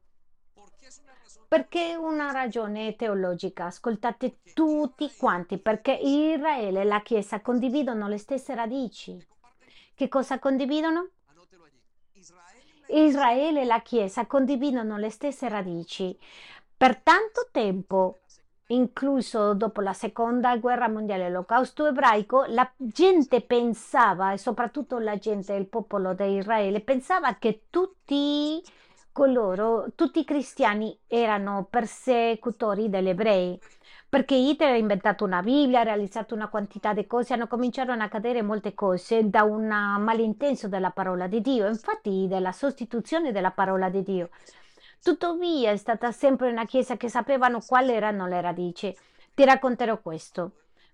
Perché una ragione teologica? Ascoltate tutti quanti, perché Israele e la Chiesa condividono le stesse radici. Che cosa condividono? Israele e la Chiesa condividono le stesse radici. Per tanto tempo incluso dopo la seconda guerra mondiale, l'olocausto ebraico, la gente pensava, e soprattutto la gente, il popolo di Israele, pensava che tutti coloro, tutti i cristiani erano persecutori degli ebrei. Perché Hitler ha inventato una Bibbia, ha realizzato una quantità di cose, hanno cominciato a cadere molte cose da un malintenso della parola di Dio, infatti della sostituzione della parola di Dio. Tuttavia è stata sempre una chiesa che sapevano quali erano le radici. Ti racconterò questo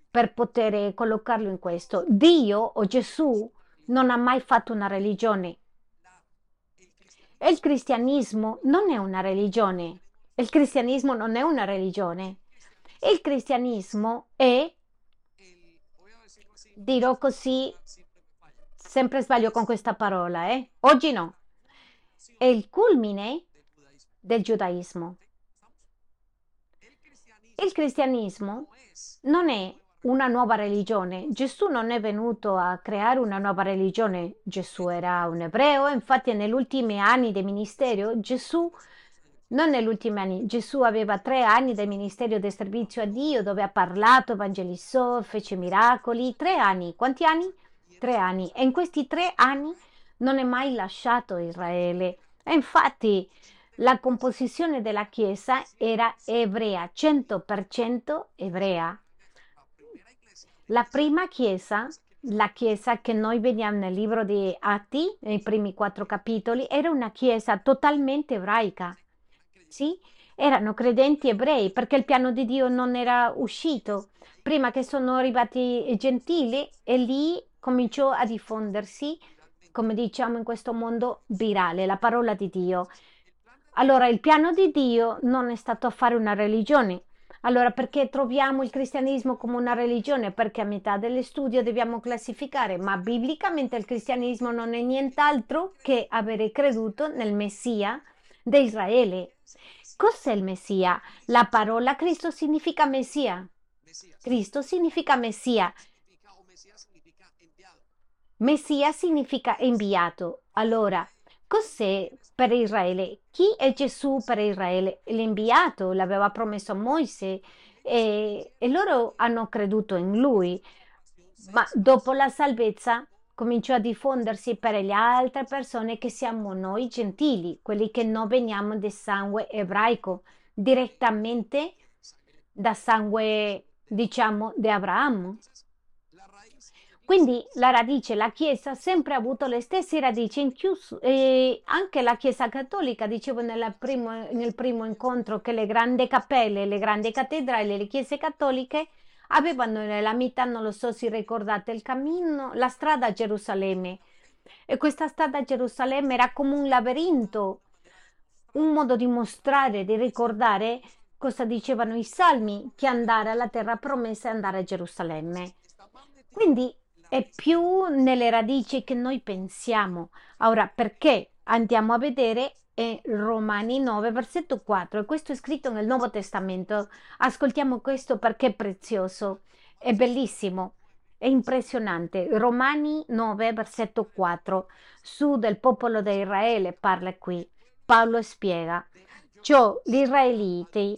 per poter collocarlo in questo. Dio o Gesù non ha mai fatto una religione. Il cristianesimo non è una religione. Il cristianesimo non è una religione. Il cristianesimo è, dirò così, sempre sbaglio con questa parola, eh? Oggi no. È il culmine del giudaismo. Il cristianesimo non è una nuova religione. Gesù non è venuto a creare una nuova religione. Gesù era un ebreo, infatti negli ultimi anni del ministero Gesù non negli ultimi anni, Gesù aveva tre anni del ministero del servizio a Dio dove ha parlato, evangelizzò, fece miracoli. Tre anni. Quanti anni? Tre anni. E in questi tre anni non è mai lasciato Israele. E infatti la composizione della Chiesa era ebrea, 100% ebrea. La prima Chiesa, la Chiesa che noi vediamo nel libro di Atti, nei primi quattro capitoli, era una Chiesa totalmente ebraica. Sì? Erano credenti ebrei perché il piano di Dio non era uscito. Prima che sono arrivati i gentili e lì cominciò a diffondersi, come diciamo in questo mondo, virale, la parola di Dio. Allora, il piano di Dio non è stato fare una religione. Allora, perché troviamo il cristianesimo come una religione? Perché a metà dello studio dobbiamo classificare, ma biblicamente il cristianesimo non è nient'altro che avere creduto nel Messia di Israele. Cos'è il Messia? La parola Cristo significa Messia. Cristo significa Messia. Messia significa inviato. Allora, cos'è per Israele? Chi è Gesù per Israele? L'inviato l'aveva promesso a Mosè e, e loro hanno creduto in lui. Ma dopo la salvezza cominciò a diffondersi per le altre persone che siamo noi gentili, quelli che non veniamo di sangue ebraico, direttamente da sangue, diciamo, di Abramo. Quindi la radice, la Chiesa, ha sempre avuto le stesse radici, incluso, eh, anche la Chiesa cattolica, dicevo primo, nel primo incontro, che le grandi cappelle, le grandi cattedrali, le chiese cattoliche avevano nella metà, non lo so se ricordate, il cammino, la strada a Gerusalemme. E questa strada a Gerusalemme era come un labirinto, un modo di mostrare, di ricordare cosa dicevano i salmi, che andare alla terra promessa e andare a Gerusalemme. Quindi è più nelle radici che noi pensiamo. Ora, perché andiamo a vedere è Romani 9, versetto 4, e questo è scritto nel Nuovo Testamento. Ascoltiamo questo perché è prezioso, è bellissimo, è impressionante. Romani 9, versetto 4, su del popolo di Israele parla qui. Paolo spiega, ciò gli israeliti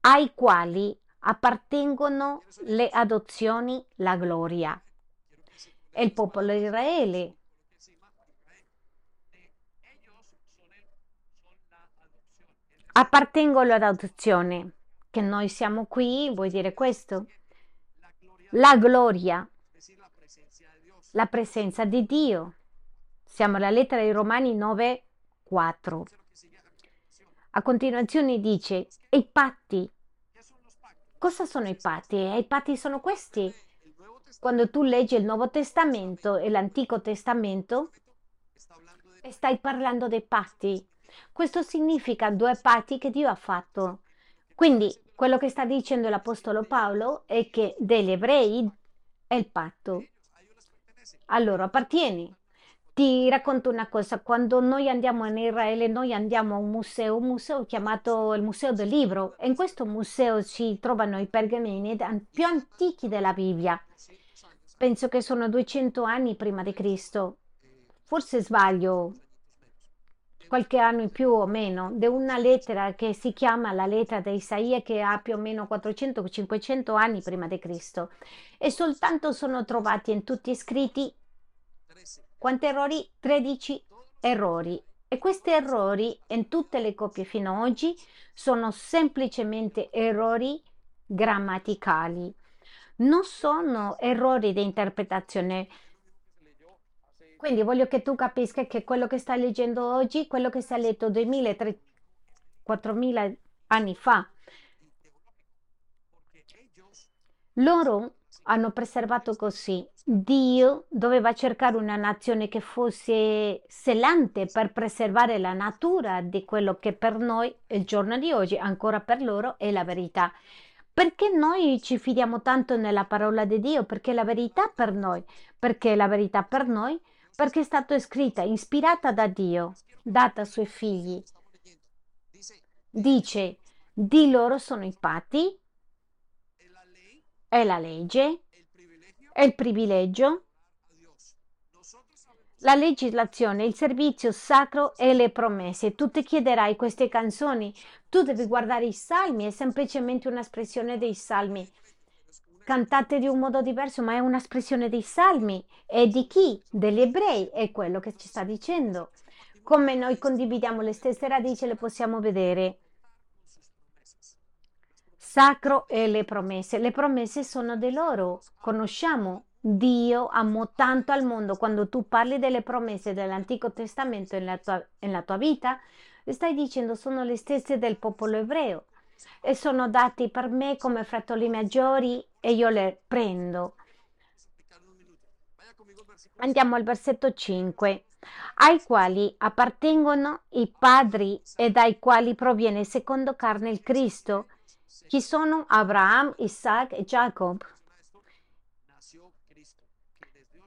ai quali appartengono le adozioni, la gloria è il popolo di Israele. Appartengono all'adozione. Che noi siamo qui vuol dire questo. La gloria, la presenza di Dio. Siamo alla lettera dei Romani 9, 4. A continuazione dice, e i patti. Cosa sono i patti? E i patti sono questi. Quando tu leggi il Nuovo Testamento e l'Antico Testamento, stai parlando dei patti. Questo significa due patti che Dio ha fatto. Quindi quello che sta dicendo l'Apostolo Paolo è che degli ebrei è il patto. A loro appartiene. Ti racconto una cosa, quando noi andiamo in Israele, noi andiamo a un museo, un museo chiamato il Museo del Libro, e in questo museo si trovano i pergameni più antichi della Bibbia. Penso che sono 200 anni prima di Cristo. Forse sbaglio, qualche anno in più o meno, di una lettera che si chiama la lettera di Isaia che ha più o meno 400-500 anni prima di Cristo. E soltanto sono trovati in tutti scritti quanti errori? 13 errori. E questi errori in tutte le coppie fino ad oggi sono semplicemente errori grammaticali. Non sono errori di interpretazione. Quindi voglio che tu capisca che quello che stai leggendo oggi, quello che è letto 2000, 4000 anni fa, loro hanno preservato così. Dio doveva cercare una nazione che fosse selante per preservare la natura di quello che per noi, il giorno di oggi, ancora per loro, è la verità. Perché noi ci fidiamo tanto nella parola di Dio? Perché la verità per noi. Perché la verità per noi? Perché è stata scritta, ispirata da Dio, data ai suoi figli. Dice, di loro sono i patti, è la legge, è il privilegio, la legislazione, il servizio sacro e le promesse. Tu ti chiederai queste canzoni, tu devi guardare i salmi, è semplicemente un'espressione dei salmi. Cantate di un modo diverso, ma è un'espressione dei salmi. E di chi? Degli ebrei, è quello che ci sta dicendo. Come noi condividiamo le stesse radici, le possiamo vedere sacro e le promesse. Le promesse sono di loro. Conosciamo Dio amò tanto al mondo. Quando tu parli delle promesse dell'Antico Testamento nella tua, nella tua vita, stai dicendo sono le stesse del popolo ebreo e sono dati per me come fratelli maggiori e io le prendo. Andiamo al versetto 5 ai quali appartengono i padri e dai quali proviene secondo carne il Cristo, chi sono Abraham, Isaac e Jacob,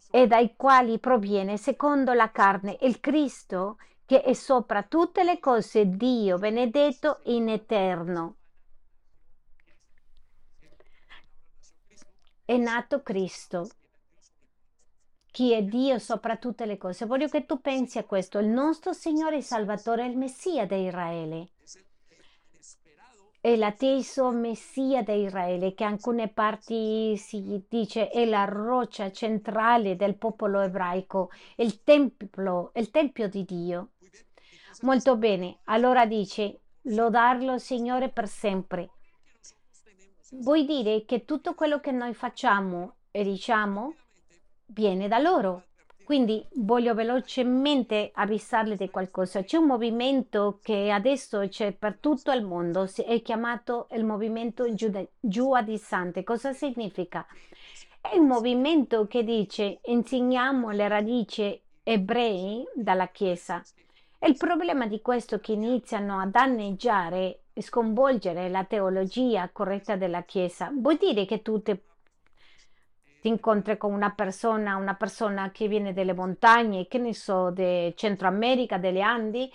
e dai quali proviene secondo la carne il Cristo, che è sopra tutte le cose Dio benedetto in eterno. È nato Cristo. Chi è Dio sopra tutte le cose? Voglio che tu pensi a questo. Il nostro Signore e Salvatore è il Messia di Israele è l'atteso Messia di Israele, che in alcune parti si dice è la roccia centrale del popolo ebraico, il tempio, il tempio di Dio. Molto bene, allora dice, lodarlo Signore per sempre. Vuol dire che tutto quello che noi facciamo e diciamo viene da loro. Quindi voglio velocemente avvisarle di qualcosa. C'è un movimento che adesso c'è per tutto il mondo, è chiamato il movimento giudaizzante. Cosa significa? È un movimento che dice insegniamo le radici ebrei dalla Chiesa. il problema di questo è che iniziano a danneggiare sconvolgere la teologia corretta della Chiesa. Vuol dire che tutte ti incontri con una persona, una persona che viene dalle montagne, che ne so, del Centro America, delle Andi,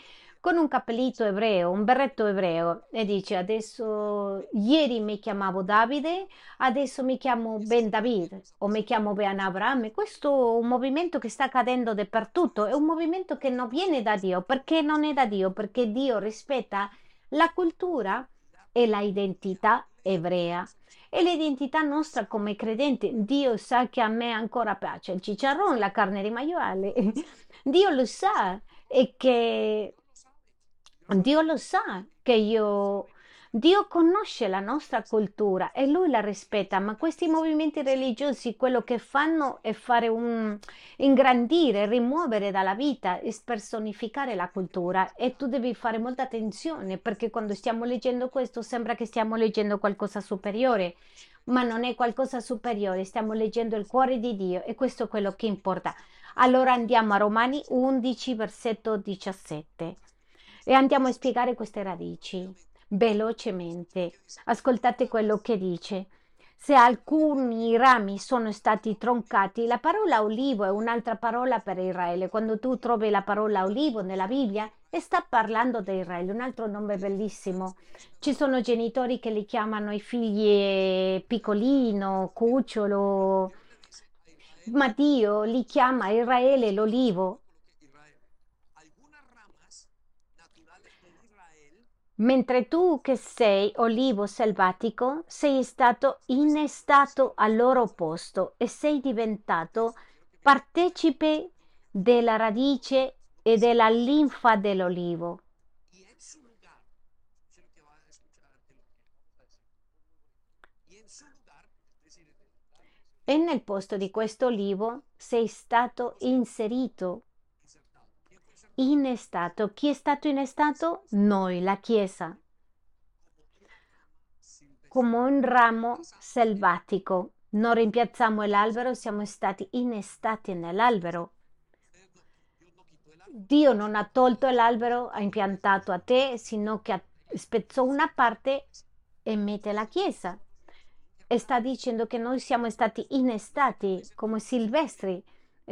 con un cappellito ebreo, un berretto ebreo e dice adesso ieri mi chiamavo Davide, adesso mi chiamo Ben David o mi chiamo Ben Abraham. Questo è un movimento che sta cadendo dappertutto, è un movimento che non viene da Dio, perché non è da Dio? Perché Dio rispetta la cultura e la identità ebrea e l'identità nostra come credente. Dio sa che a me ancora piace il cicciarrone, la carne di maiale. Dio lo sa e che Dio lo sa che io Dio conosce la nostra cultura e lui la rispetta, ma questi movimenti religiosi quello che fanno è fare un ingrandire, rimuovere dalla vita e spersonificare la cultura. E tu devi fare molta attenzione perché quando stiamo leggendo questo sembra che stiamo leggendo qualcosa superiore, ma non è qualcosa superiore, stiamo leggendo il cuore di Dio e questo è quello che importa. Allora andiamo a Romani 11, versetto 17 e andiamo a spiegare queste radici velocemente. Ascoltate quello che dice. Se alcuni rami sono stati troncati, la parola olivo è un'altra parola per Israele. Quando tu trovi la parola olivo nella Bibbia, sta parlando di Israele, un altro nome bellissimo. Ci sono genitori che li chiamano i figli piccolino, cucciolo, ma Dio li chiama Israele l'olivo Mentre tu che sei olivo selvatico sei stato innestato al loro posto e sei diventato partecipe della radice e della linfa dell'olivo. E nel posto di questo olivo sei stato inserito innestato. Chi è stato innestato? Noi, la Chiesa, come un ramo selvatico. Non rimpiazziamo l'albero, siamo stati innestati nell'albero. Dio non ha tolto l'albero, ha impiantato a te, sino che spezzò una parte e mette la Chiesa. E sta dicendo che noi siamo stati innestati come silvestri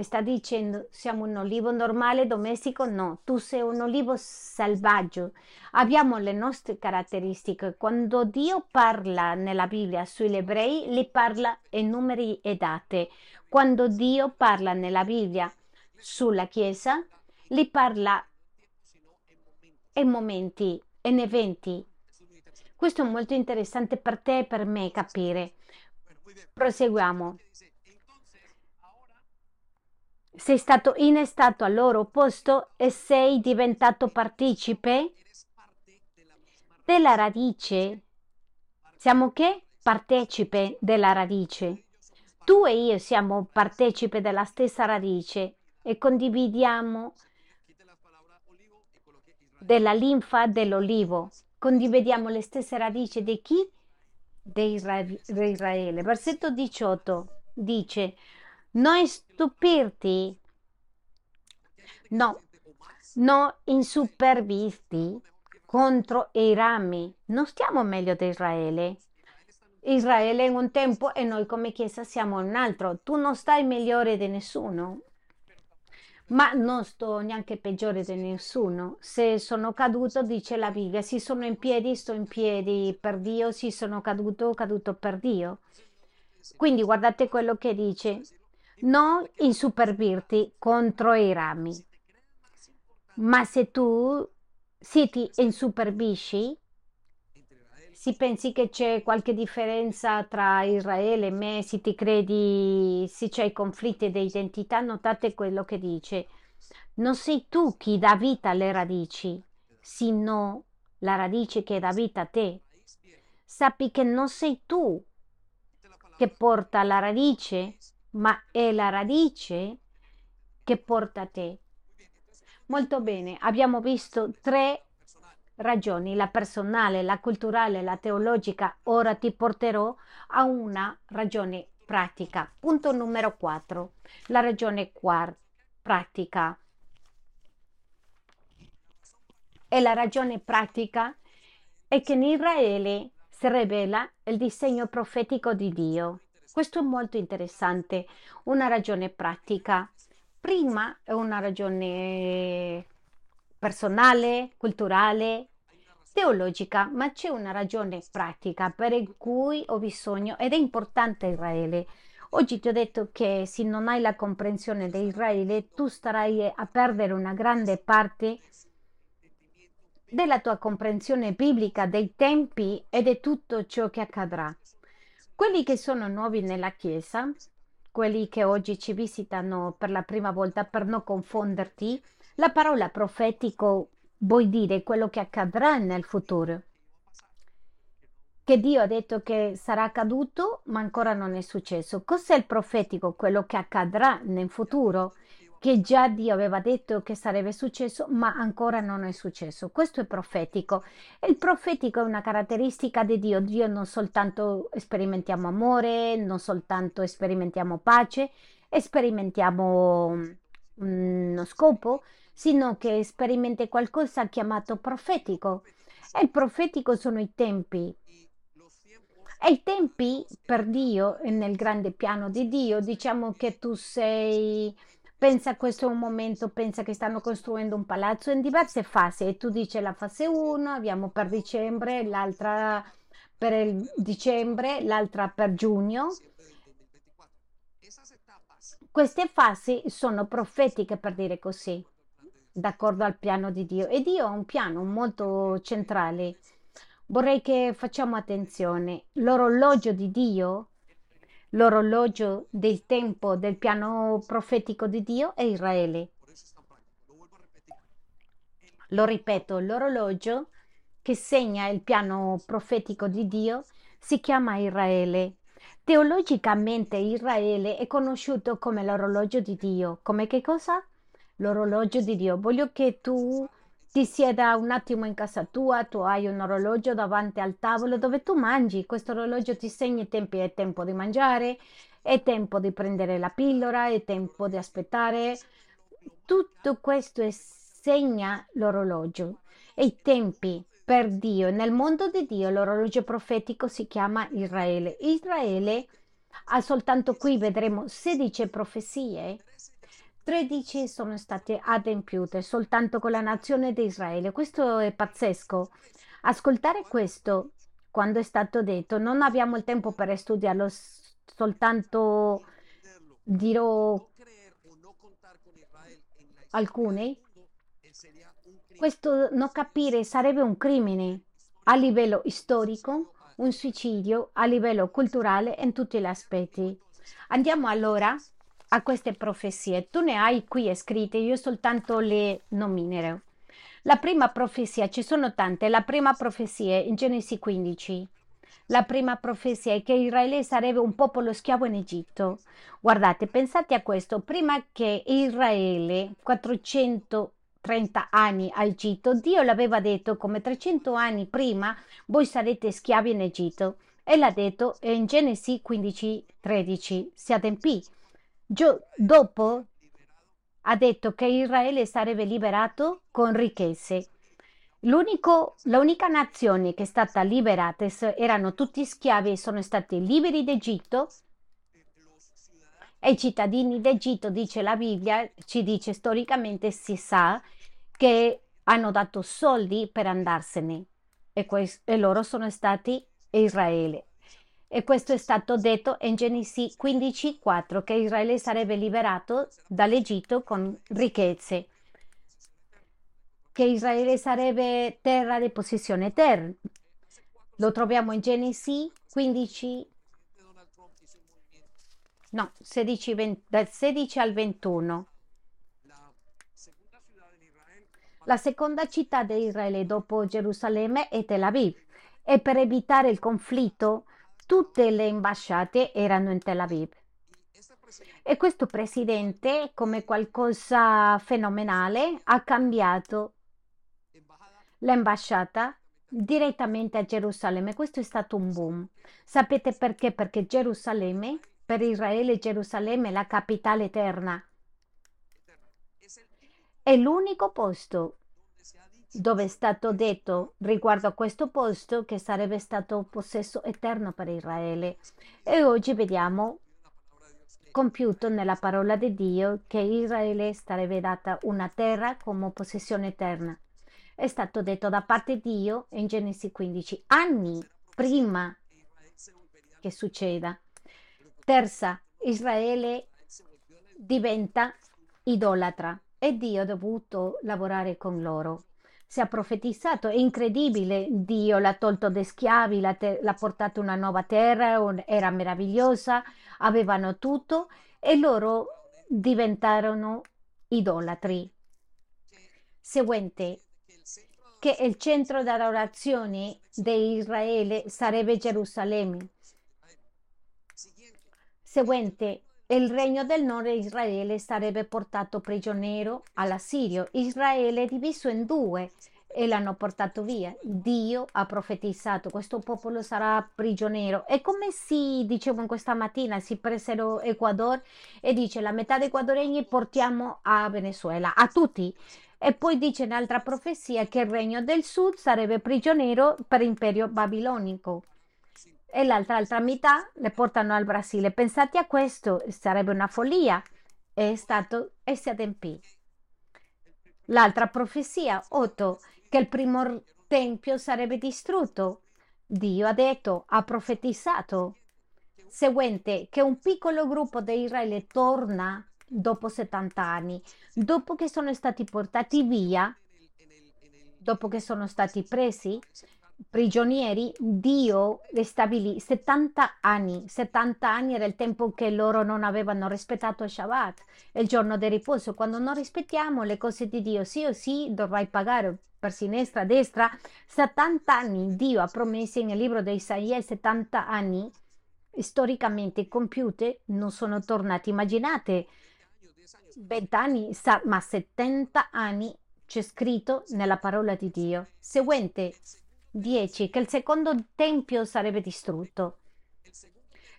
sta dicendo siamo un olivo normale, domestico? No, tu sei un olivo selvaggio. Abbiamo le nostre caratteristiche. Quando Dio parla nella Bibbia sugli ebrei, li parla in numeri e date. Quando Dio parla nella Bibbia sulla Chiesa, li parla in momenti, in eventi. Questo è molto interessante per te e per me capire. Proseguiamo sei stato innestato al loro posto e sei diventato partecipe della radice. Siamo che? Partecipe della radice. Tu e io siamo partecipe della stessa radice e condividiamo della linfa dell'olivo. Condividiamo le stesse radici di chi? Di Israele. Versetto 18 dice non stupirti, no, no insupervisti contro i rami. Non stiamo meglio di Israele. Israele in un tempo e noi come Chiesa siamo un altro. Tu non stai migliore di nessuno, ma non sto neanche peggiore di nessuno. Se sono caduto, dice la Bibbia, se sono in piedi, sto in piedi per Dio, se sono caduto, caduto per Dio. Quindi guardate quello che dice, non insuperbirti contro i rami. Ma se tu si ti insuperbisci, si pensi che c'è qualche differenza tra Israele e me, se ti credi, se c'è conflitti di identità, notate quello che dice. Non sei tu chi dà vita alle radici, sino la radice che dà vita a te. Sappi che non sei tu che porta la radice, ma è la radice che porta a te. Molto bene, abbiamo visto tre ragioni, la personale, la culturale, la teologica. Ora ti porterò a una ragione pratica. Punto numero 4, la ragione quart- pratica. E la ragione pratica è che in Israele si rivela il disegno profetico di Dio. Questo è molto interessante, una ragione pratica. Prima è una ragione personale, culturale, teologica, ma c'è una ragione pratica per cui ho bisogno ed è importante Israele. Oggi ti ho detto che se non hai la comprensione di Israele, tu starai a perdere una grande parte della tua comprensione biblica dei tempi e di tutto ciò che accadrà. Quelli che sono nuovi nella Chiesa, quelli che oggi ci visitano per la prima volta, per non confonderti, la parola profetico vuol dire quello che accadrà nel futuro. che Dio ha detto che sarà accaduto, ma ancora non è successo. Cos'è il profetico? Quello che accadrà nel futuro, che già Dio aveva detto che sarebbe successo, ma ancora non è successo. Questo è profetico. E il profetico è una caratteristica di Dio. Dio non soltanto sperimentiamo amore, non soltanto sperimentiamo pace, sperimentiamo mm, uno scopo, sino che sperimenta qualcosa chiamato profetico. E il profetico sono i tempi. E i tempi per Dio, nel grande piano di Dio, diciamo che tu sei, pensa questo è un momento, pensa che stanno costruendo un palazzo in diverse fasi e tu dici la fase 1, abbiamo per dicembre, l'altra per dicembre, l'altra per giugno. Queste fasi sono profetiche per dire così, d'accordo al piano di Dio. E Dio ha un piano molto centrale Vorrei che facciamo attenzione. L'orologio di Dio, l'orologio del tempo del piano profetico di Dio è Israele. Lo ripeto, l'orologio che segna il piano profetico di Dio si chiama Israele. Teologicamente Israele è conosciuto come l'orologio di Dio. Come che cosa? L'orologio di Dio. Voglio che tu ti sieda un attimo in casa tua, tu hai un orologio davanti al tavolo dove tu mangi, questo orologio ti segna i tempi, è tempo di mangiare, è tempo di prendere la pillola, è tempo di aspettare. Tutto questo segna l'orologio e i tempi per Dio. Nel mondo di Dio l'orologio profetico si chiama Israele. Israele ha soltanto qui vedremo 16 profezie 13 sono state adempiute soltanto con la nazione di Israele. Questo è pazzesco. Ascoltare questo quando è stato detto, non abbiamo il tempo per studiarlo, soltanto dirò alcuni. Questo non capire sarebbe un crimine a livello storico, un suicidio a livello culturale in tutti gli aspetti. Andiamo allora a queste profezie. Tu ne hai qui scritte, io soltanto le nominerò. La prima profezia, ci sono tante, la prima profezia in Genesi 15. La prima profezia è che Israele sarebbe un popolo schiavo in Egitto. Guardate, pensate a questo, prima che Israele, 430 anni a Egitto, Dio l'aveva detto come 300 anni prima voi sarete schiavi in Egitto. E l'ha detto in Genesi 15, 13, si adempì. Gio- dopo ha detto che Israele sarebbe liberato con ricchezze. L'unico, l'unica nazione che è stata liberata erano tutti schiavi e sono stati liberi d'Egitto. E i cittadini d'Egitto, dice la Bibbia, ci dice storicamente, si sa che hanno dato soldi per andarsene e, que- e loro sono stati Israele. E questo è stato detto in Genesi 15:4 che Israele sarebbe liberato dall'Egitto con ricchezze, che Israele sarebbe terra di posizione eterna. Lo troviamo in Genesi 15, no, 16, 20, dal 16 al 21. La seconda città di Israele dopo Gerusalemme è Tel Aviv e per evitare il conflitto tutte le ambasciate erano in Tel Aviv. E questo presidente, come qualcosa fenomenale, ha cambiato l'ambasciata direttamente a Gerusalemme. Questo è stato un boom. Sapete perché? Perché Gerusalemme, per Israele, Gerusalemme è la capitale eterna. È l'unico posto dove è stato detto riguardo a questo posto che sarebbe stato possesso eterno per Israele. E oggi vediamo compiuto nella parola di Dio che Israele sarebbe data una terra come possessione eterna. È stato detto da parte di Dio in Genesi 15, anni prima che succeda. Terza, Israele diventa idolatra e Dio ha dovuto lavorare con loro si è profetizzato, è incredibile, Dio l'ha tolto dai schiavi, l'ha, te- l'ha portato una nuova terra, era meravigliosa, avevano tutto e loro diventarono idolatri. Seguente, che il centro di adorazione di Israele sarebbe Gerusalemme. Seguente, il regno del nord di Israele sarebbe portato prigioniero all'Assirio. Israele è diviso in due e l'hanno portato via. Dio ha profetizzato, questo popolo sarà prigioniero. E come si diceva questa mattina, si presero Ecuador e dice la metà dei ecuadoregni portiamo a Venezuela, a tutti. E poi dice in altra profezia che il regno del sud sarebbe prigioniero per l'impero babilonico e l'altra altra metà le portano al Brasile. Pensate a questo, sarebbe una follia. È stato e si adempì. L'altra profezia, 8, che il primo tempio sarebbe distrutto. Dio ha detto, ha profetizzato. Seguente, che un piccolo gruppo di Israele torna dopo 70 anni, dopo che sono stati portati via, dopo che sono stati presi, prigionieri, Dio le stabilì 70 anni. 70 anni era il tempo che loro non avevano rispettato Shabbat, il giorno di riposo. Quando non rispettiamo le cose di Dio, sì o sì, dovrai pagare per sinistra, destra. 70 anni Dio ha promesso nel libro di Isaia 70 anni storicamente compiute non sono tornati. Immaginate 20 anni, ma 70 anni c'è scritto nella parola di Dio. Seguente 10 che il secondo tempio sarebbe distrutto.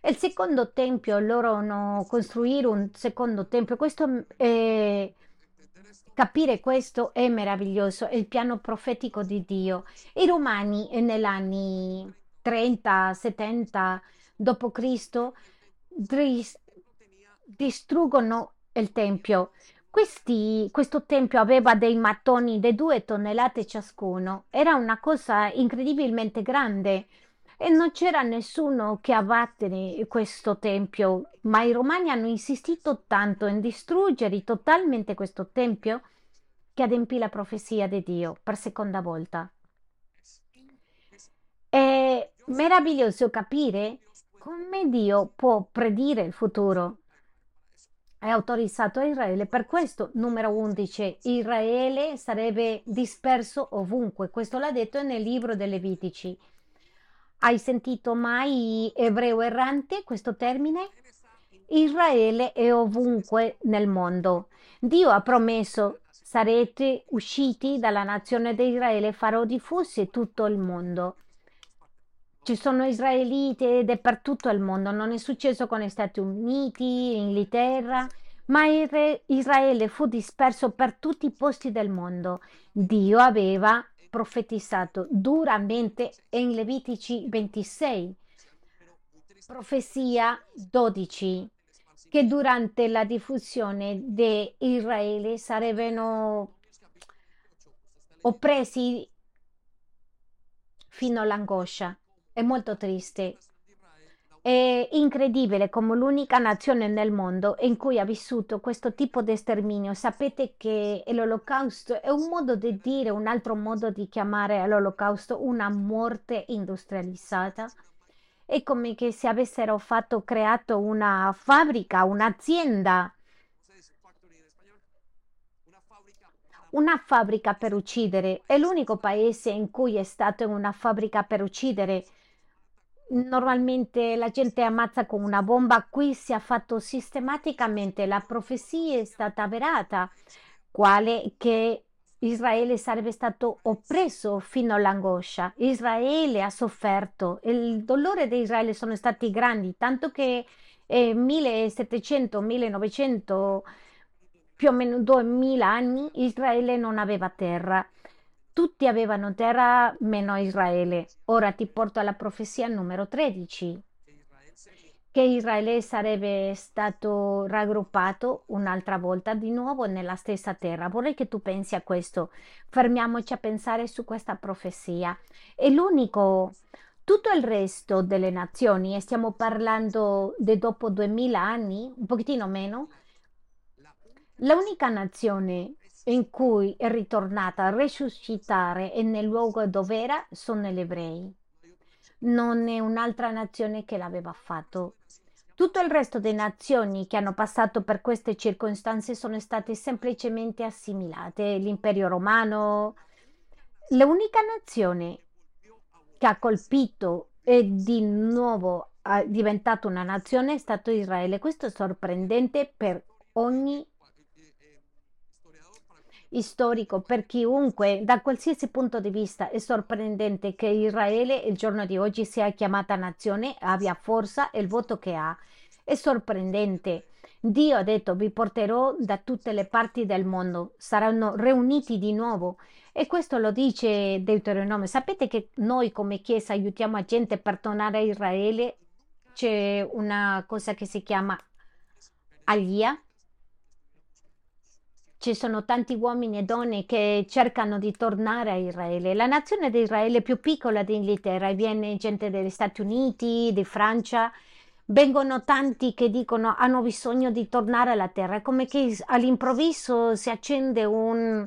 Il secondo tempio, loro no, costruire un secondo tempio, questo è, capire questo è meraviglioso, è il piano profetico di Dio. I romani negli anni 30, 70 d.C. distruggono il tempio questi, questo tempio aveva dei mattoni di due tonnellate ciascuno. Era una cosa incredibilmente grande e non c'era nessuno che abbattere questo tempio, ma i romani hanno insistito tanto in distruggere totalmente questo tempio che adempì la profezia di Dio per seconda volta. È meraviglioso capire come Dio può predire il futuro è autorizzato a Israele. Per questo, numero 11, Israele sarebbe disperso ovunque. Questo l'ha detto nel libro dei Levitici. Hai sentito mai ebreo errante questo termine? Israele è ovunque nel mondo. Dio ha promesso sarete usciti dalla nazione di Israele, farò diffusi tutto il mondo. Ci sono israeliti dappertutto il mondo, non è successo con gli Stati Uniti, Inghilterra, ma Israele fu disperso per tutti i posti del mondo. Dio aveva profetizzato duramente in Levitici 26, profezia 12, che durante la diffusione di Israele sarebbero oppressi fino all'angoscia. È molto triste. È incredibile come l'unica nazione nel mondo in cui ha vissuto questo tipo di sterminio. Sapete che l'olocausto è un modo di dire, un altro modo di chiamare l'olocausto una morte industrializzata. È come se avessero fatto, creato una fabbrica, un'azienda una fabbrica per uccidere. È l'unico paese in cui è stato una fabbrica per uccidere normalmente la gente ammazza con una bomba, qui si è fatto sistematicamente, la profezia è stata avverata, quale che Israele sarebbe stato oppresso fino all'angoscia. Israele ha sofferto, il dolore di Israele sono stati grandi, tanto che eh, 1700, 1900, più o meno 2000 anni Israele non aveva terra tutti avevano terra meno Israele. Ora ti porto alla profezia numero 13, che Israele sarebbe stato raggruppato un'altra volta di nuovo nella stessa terra. Vorrei che tu pensi a questo. Fermiamoci a pensare su questa profezia. È l'unico tutto il resto delle nazioni, e stiamo parlando di dopo 2000 anni, un pochettino meno, l'unica nazione in cui è ritornata a risuscitare e nel luogo dove era sono gli ebrei. Non è un'altra nazione che l'aveva fatto. Tutto il resto delle nazioni che hanno passato per queste circostanze sono state semplicemente assimilate. L'imperio romano, L'unica nazione che ha colpito e di nuovo è diventato una nazione è stato Israele. Questo è sorprendente per ogni storico, per chiunque, da qualsiasi punto di vista. È sorprendente che Israele il giorno di oggi sia chiamata nazione, abbia forza e il voto che ha. È sorprendente. Dio ha detto vi porterò da tutte le parti del mondo, saranno riuniti di nuovo. E questo lo dice Deuteronomio. Sapete che noi come Chiesa aiutiamo la gente per tornare a Israele? C'è una cosa che si chiama Alia. Ci sono tanti uomini e donne che cercano di tornare a Israele. La nazione di Israele è più piccola di Inghilterra e viene gente degli Stati Uniti, di Francia. Vengono tanti che dicono hanno bisogno di tornare alla terra. È come che all'improvviso si accende un,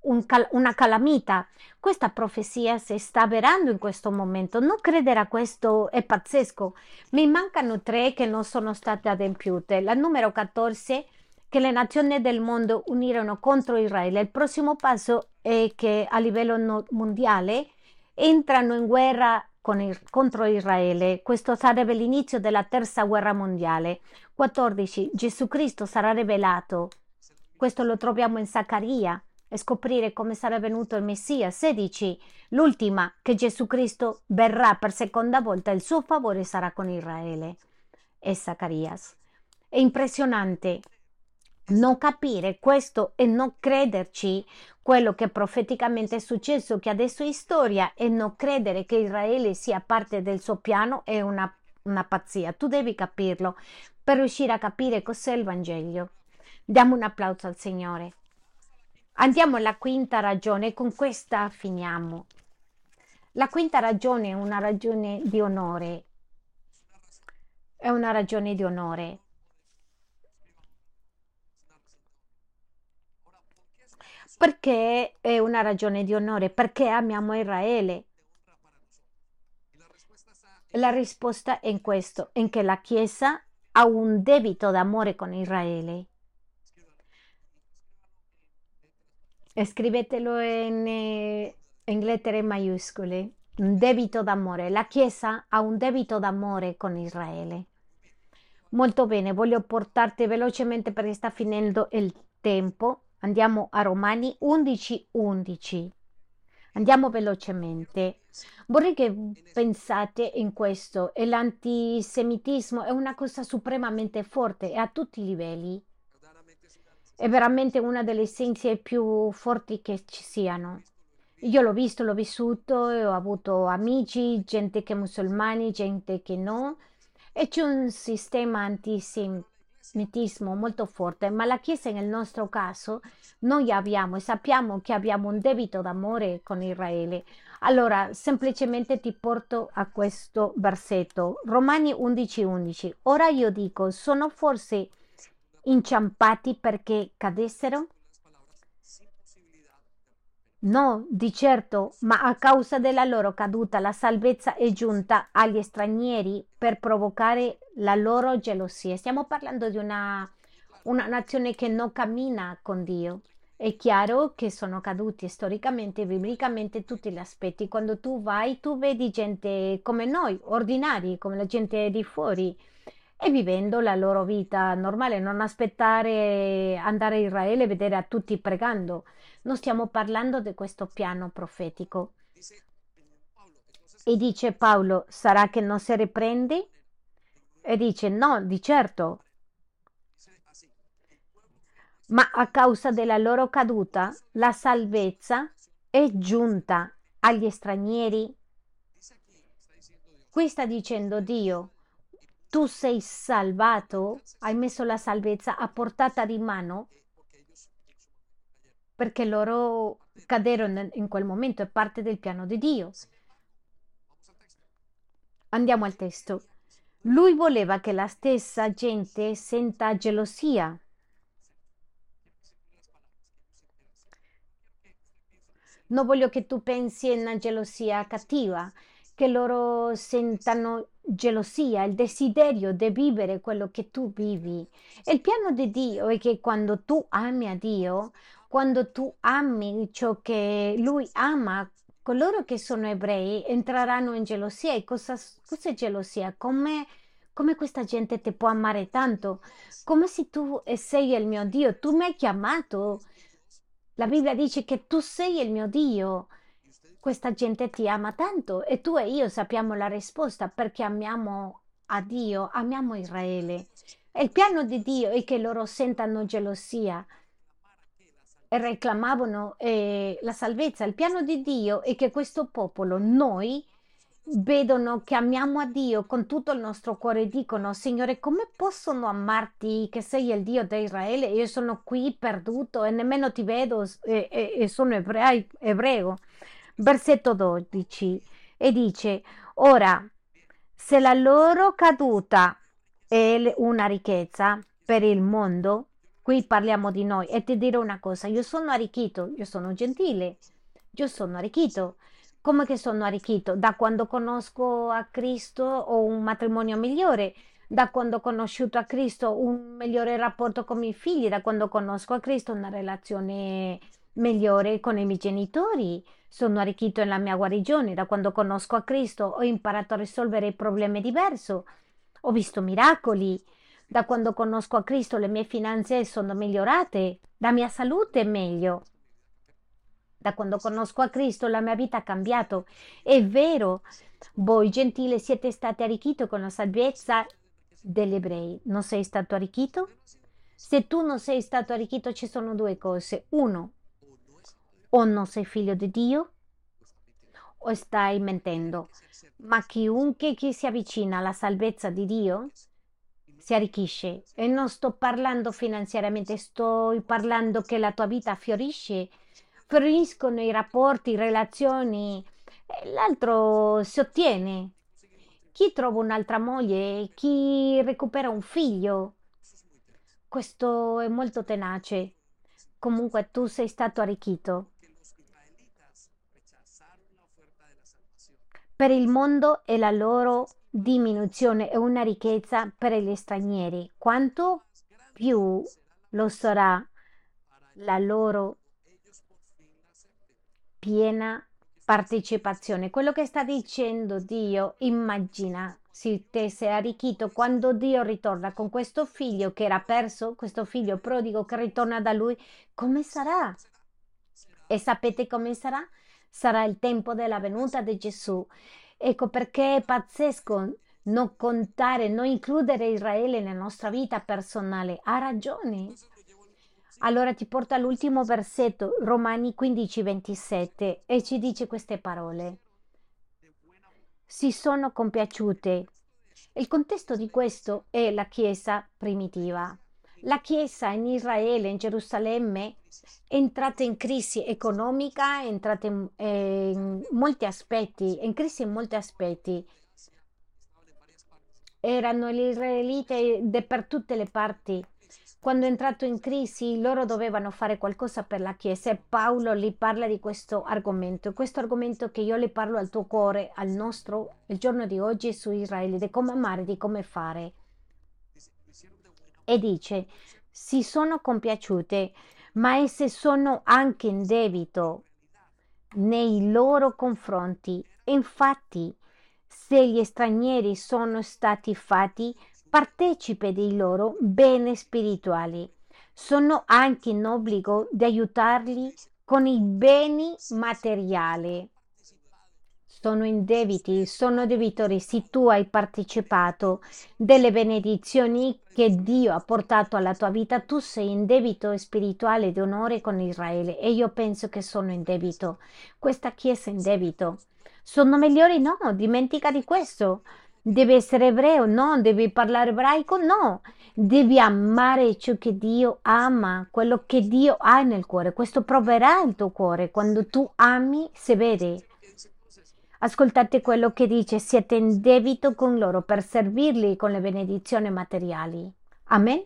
un cal- una calamita. Questa profezia si sta avverando in questo momento. Non credere a questo è pazzesco. Mi mancano tre che non sono state adempiute. La numero 14 che le nazioni del mondo unirono contro Israele. Il prossimo passo è che a livello no- mondiale entrano in guerra il, contro Israele. Questo sarebbe l'inizio della terza guerra mondiale. 14. Gesù Cristo sarà rivelato. Questo lo troviamo in Zaccaria e scoprire come sarà venuto il Messia. 16. L'ultima, che Gesù Cristo verrà per seconda volta, il suo favore sarà con Israele. E Zaccarias. È impressionante non capire questo e non crederci quello che profeticamente è successo, che adesso è storia, e non credere che Israele sia parte del suo piano è una, una pazzia. Tu devi capirlo per riuscire a capire cos'è il Vangelo. Diamo un applauso al Signore. Andiamo alla quinta ragione e con questa finiamo. La quinta ragione è una ragione di onore. È una ragione di onore. Perché è una ragione di onore? Perché amiamo Israele. La risposta è in questo, in che la Chiesa ha un debito d'amore con Israele. Scrivetelo in, eh, in lettere maiuscole. Un debito d'amore. La Chiesa ha un debito d'amore con Israele. Molto bene, voglio portarti velocemente perché sta finendo il tempo Andiamo a Romani 11:11. 11. Andiamo velocemente. Vorrei che pensate in questo. E l'antisemitismo è una cosa supremamente forte e a tutti i livelli. È veramente una delle essenze più forti che ci siano. Io l'ho visto, l'ho vissuto, ho avuto amici, gente che è musulmani, gente che no. E c'è un sistema antisemitismo antisemitismo molto forte, ma la Chiesa nel nostro caso noi abbiamo e sappiamo che abbiamo un debito d'amore con Israele. Allora, semplicemente ti porto a questo versetto, Romani 11:11. 11. Ora io dico, sono forse inciampati perché cadessero? No, di certo, ma a causa della loro caduta la salvezza è giunta agli stranieri per provocare la loro gelosia. Stiamo parlando di una, una nazione che non cammina con Dio. È chiaro che sono caduti storicamente biblicamente tutti gli aspetti. Quando tu vai, tu vedi gente come noi, ordinari, come la gente di fuori, e vivendo la loro vita normale, non aspettare andare a Israele e vedere a tutti pregando. Non stiamo parlando di questo piano profetico. E dice Paolo, sarà che non si riprende? E dice, no, di certo. Ma a causa della loro caduta, la salvezza è giunta agli stranieri. Qui sta dicendo Dio, tu sei salvato, hai messo la salvezza a portata di mano perché loro caderono in quel momento, è parte del piano di Dio. Andiamo al testo. Lui voleva che la stessa gente senta gelosia. Non voglio che tu pensi a una gelosia cattiva, che loro sentano gelosia, il desiderio di vivere quello che tu vivi. il piano di Dio è che quando tu ami a Dio, Quando tu ami ciò che lui ama, coloro che sono ebrei entreranno in gelosia. E cosa, cos'è gelosia? Come, come questa gente ti può amare tanto? Come se tu sei il mio Dio, tu mi hai chiamato. La Bibbia dice che tu sei il mio Dio. Questa gente ti ama tanto e tu e io sappiamo la risposta perché amiamo a Dio, amiamo Israele. Il piano di Dio è che loro sentano gelosia reclamavano eh, la salvezza. Il piano di Dio è che questo popolo, noi, vedono che amiamo a Dio con tutto il nostro cuore e dicono, Signore, come possono amarti che sei il Dio di Israele? Io sono qui perduto e nemmeno ti vedo e, e, e sono ebrei, ebreo. Versetto 12 e dice, ora, se la loro caduta è una ricchezza per il mondo, qui parliamo di noi e ti dirò una cosa, io sono arricchito, io sono gentile, io sono arricchito. Come che sono arricchito? Da quando conosco a Cristo ho un matrimonio migliore, da quando ho conosciuto a Cristo un migliore rapporto con i miei figli, da quando conosco a Cristo una relazione migliore con i miei genitori. Sono arricchito nella mia guarigione, da quando conosco a Cristo ho imparato a risolvere problemi diversi, ho visto miracoli. Da quando conosco a Cristo le mie finanze sono migliorate, la mia salute è meglio. Da quando conosco a Cristo la mia vita ha cambiato. È vero, voi gentile siete stati arricchiti con la salvezza degli ebrei. Non sei stato arricchito? Se tu non sei stato arricchito ci sono due cose. Uno, o non sei figlio di Dio o stai mentendo. Ma chiunque che si avvicina alla salvezza di Dio si arricchisce. E non sto parlando finanziariamente, sto parlando che la tua vita fiorisce, fioriscono i rapporti, le relazioni, l'altro si ottiene. Chi trova un'altra moglie, chi recupera un figlio. Questo è molto tenace. Comunque tu sei stato arricchito. Per il mondo e la loro diminuzione è una ricchezza per gli stranieri. Quanto più lo sarà la loro piena partecipazione. Quello che sta dicendo Dio, immagina se te sei arricchito quando Dio ritorna con questo figlio che era perso, questo figlio prodigo che ritorna da lui, come sarà? E sapete come sarà? sarà il tempo della venuta di Gesù. Ecco perché è pazzesco non contare, non includere Israele nella nostra vita personale. Ha ragione. Allora ti porto all'ultimo versetto, Romani 15, 27, e ci dice queste parole. Si sono compiaciute. Il contesto di questo è la Chiesa primitiva. La Chiesa in Israele, in Gerusalemme, è entrata in crisi economica, è entrata in, in molti aspetti, in crisi in molti aspetti. Erano gli israeliti per tutte le parti. Quando è entrato in crisi, loro dovevano fare qualcosa per la Chiesa e Paolo gli parla di questo argomento. Questo argomento che io le parlo al tuo cuore, al nostro, il giorno di oggi su Israele, di come amare, di come fare e dice si sono compiaciute, ma esse sono anche in debito nei loro confronti. Infatti, se gli stranieri sono stati fatti partecipe dei loro beni spirituali, sono anche in obbligo di aiutarli con i beni materiali sono in debiti, sono debitori se tu hai partecipato delle benedizioni che Dio ha portato alla tua vita, tu sei in debito spirituale di onore con Israele e io penso che sono in debito. Questa chiesa è in debito. Sono migliori? No, dimentica di questo. Devi essere ebreo? No. Devi parlare ebraico? No. Devi amare ciò che Dio ama, quello che Dio ha nel cuore. Questo proverà il tuo cuore. Quando tu ami, si vede Ascoltate quello che dice, siete in debito con loro per servirli con le benedizioni materiali. Amen.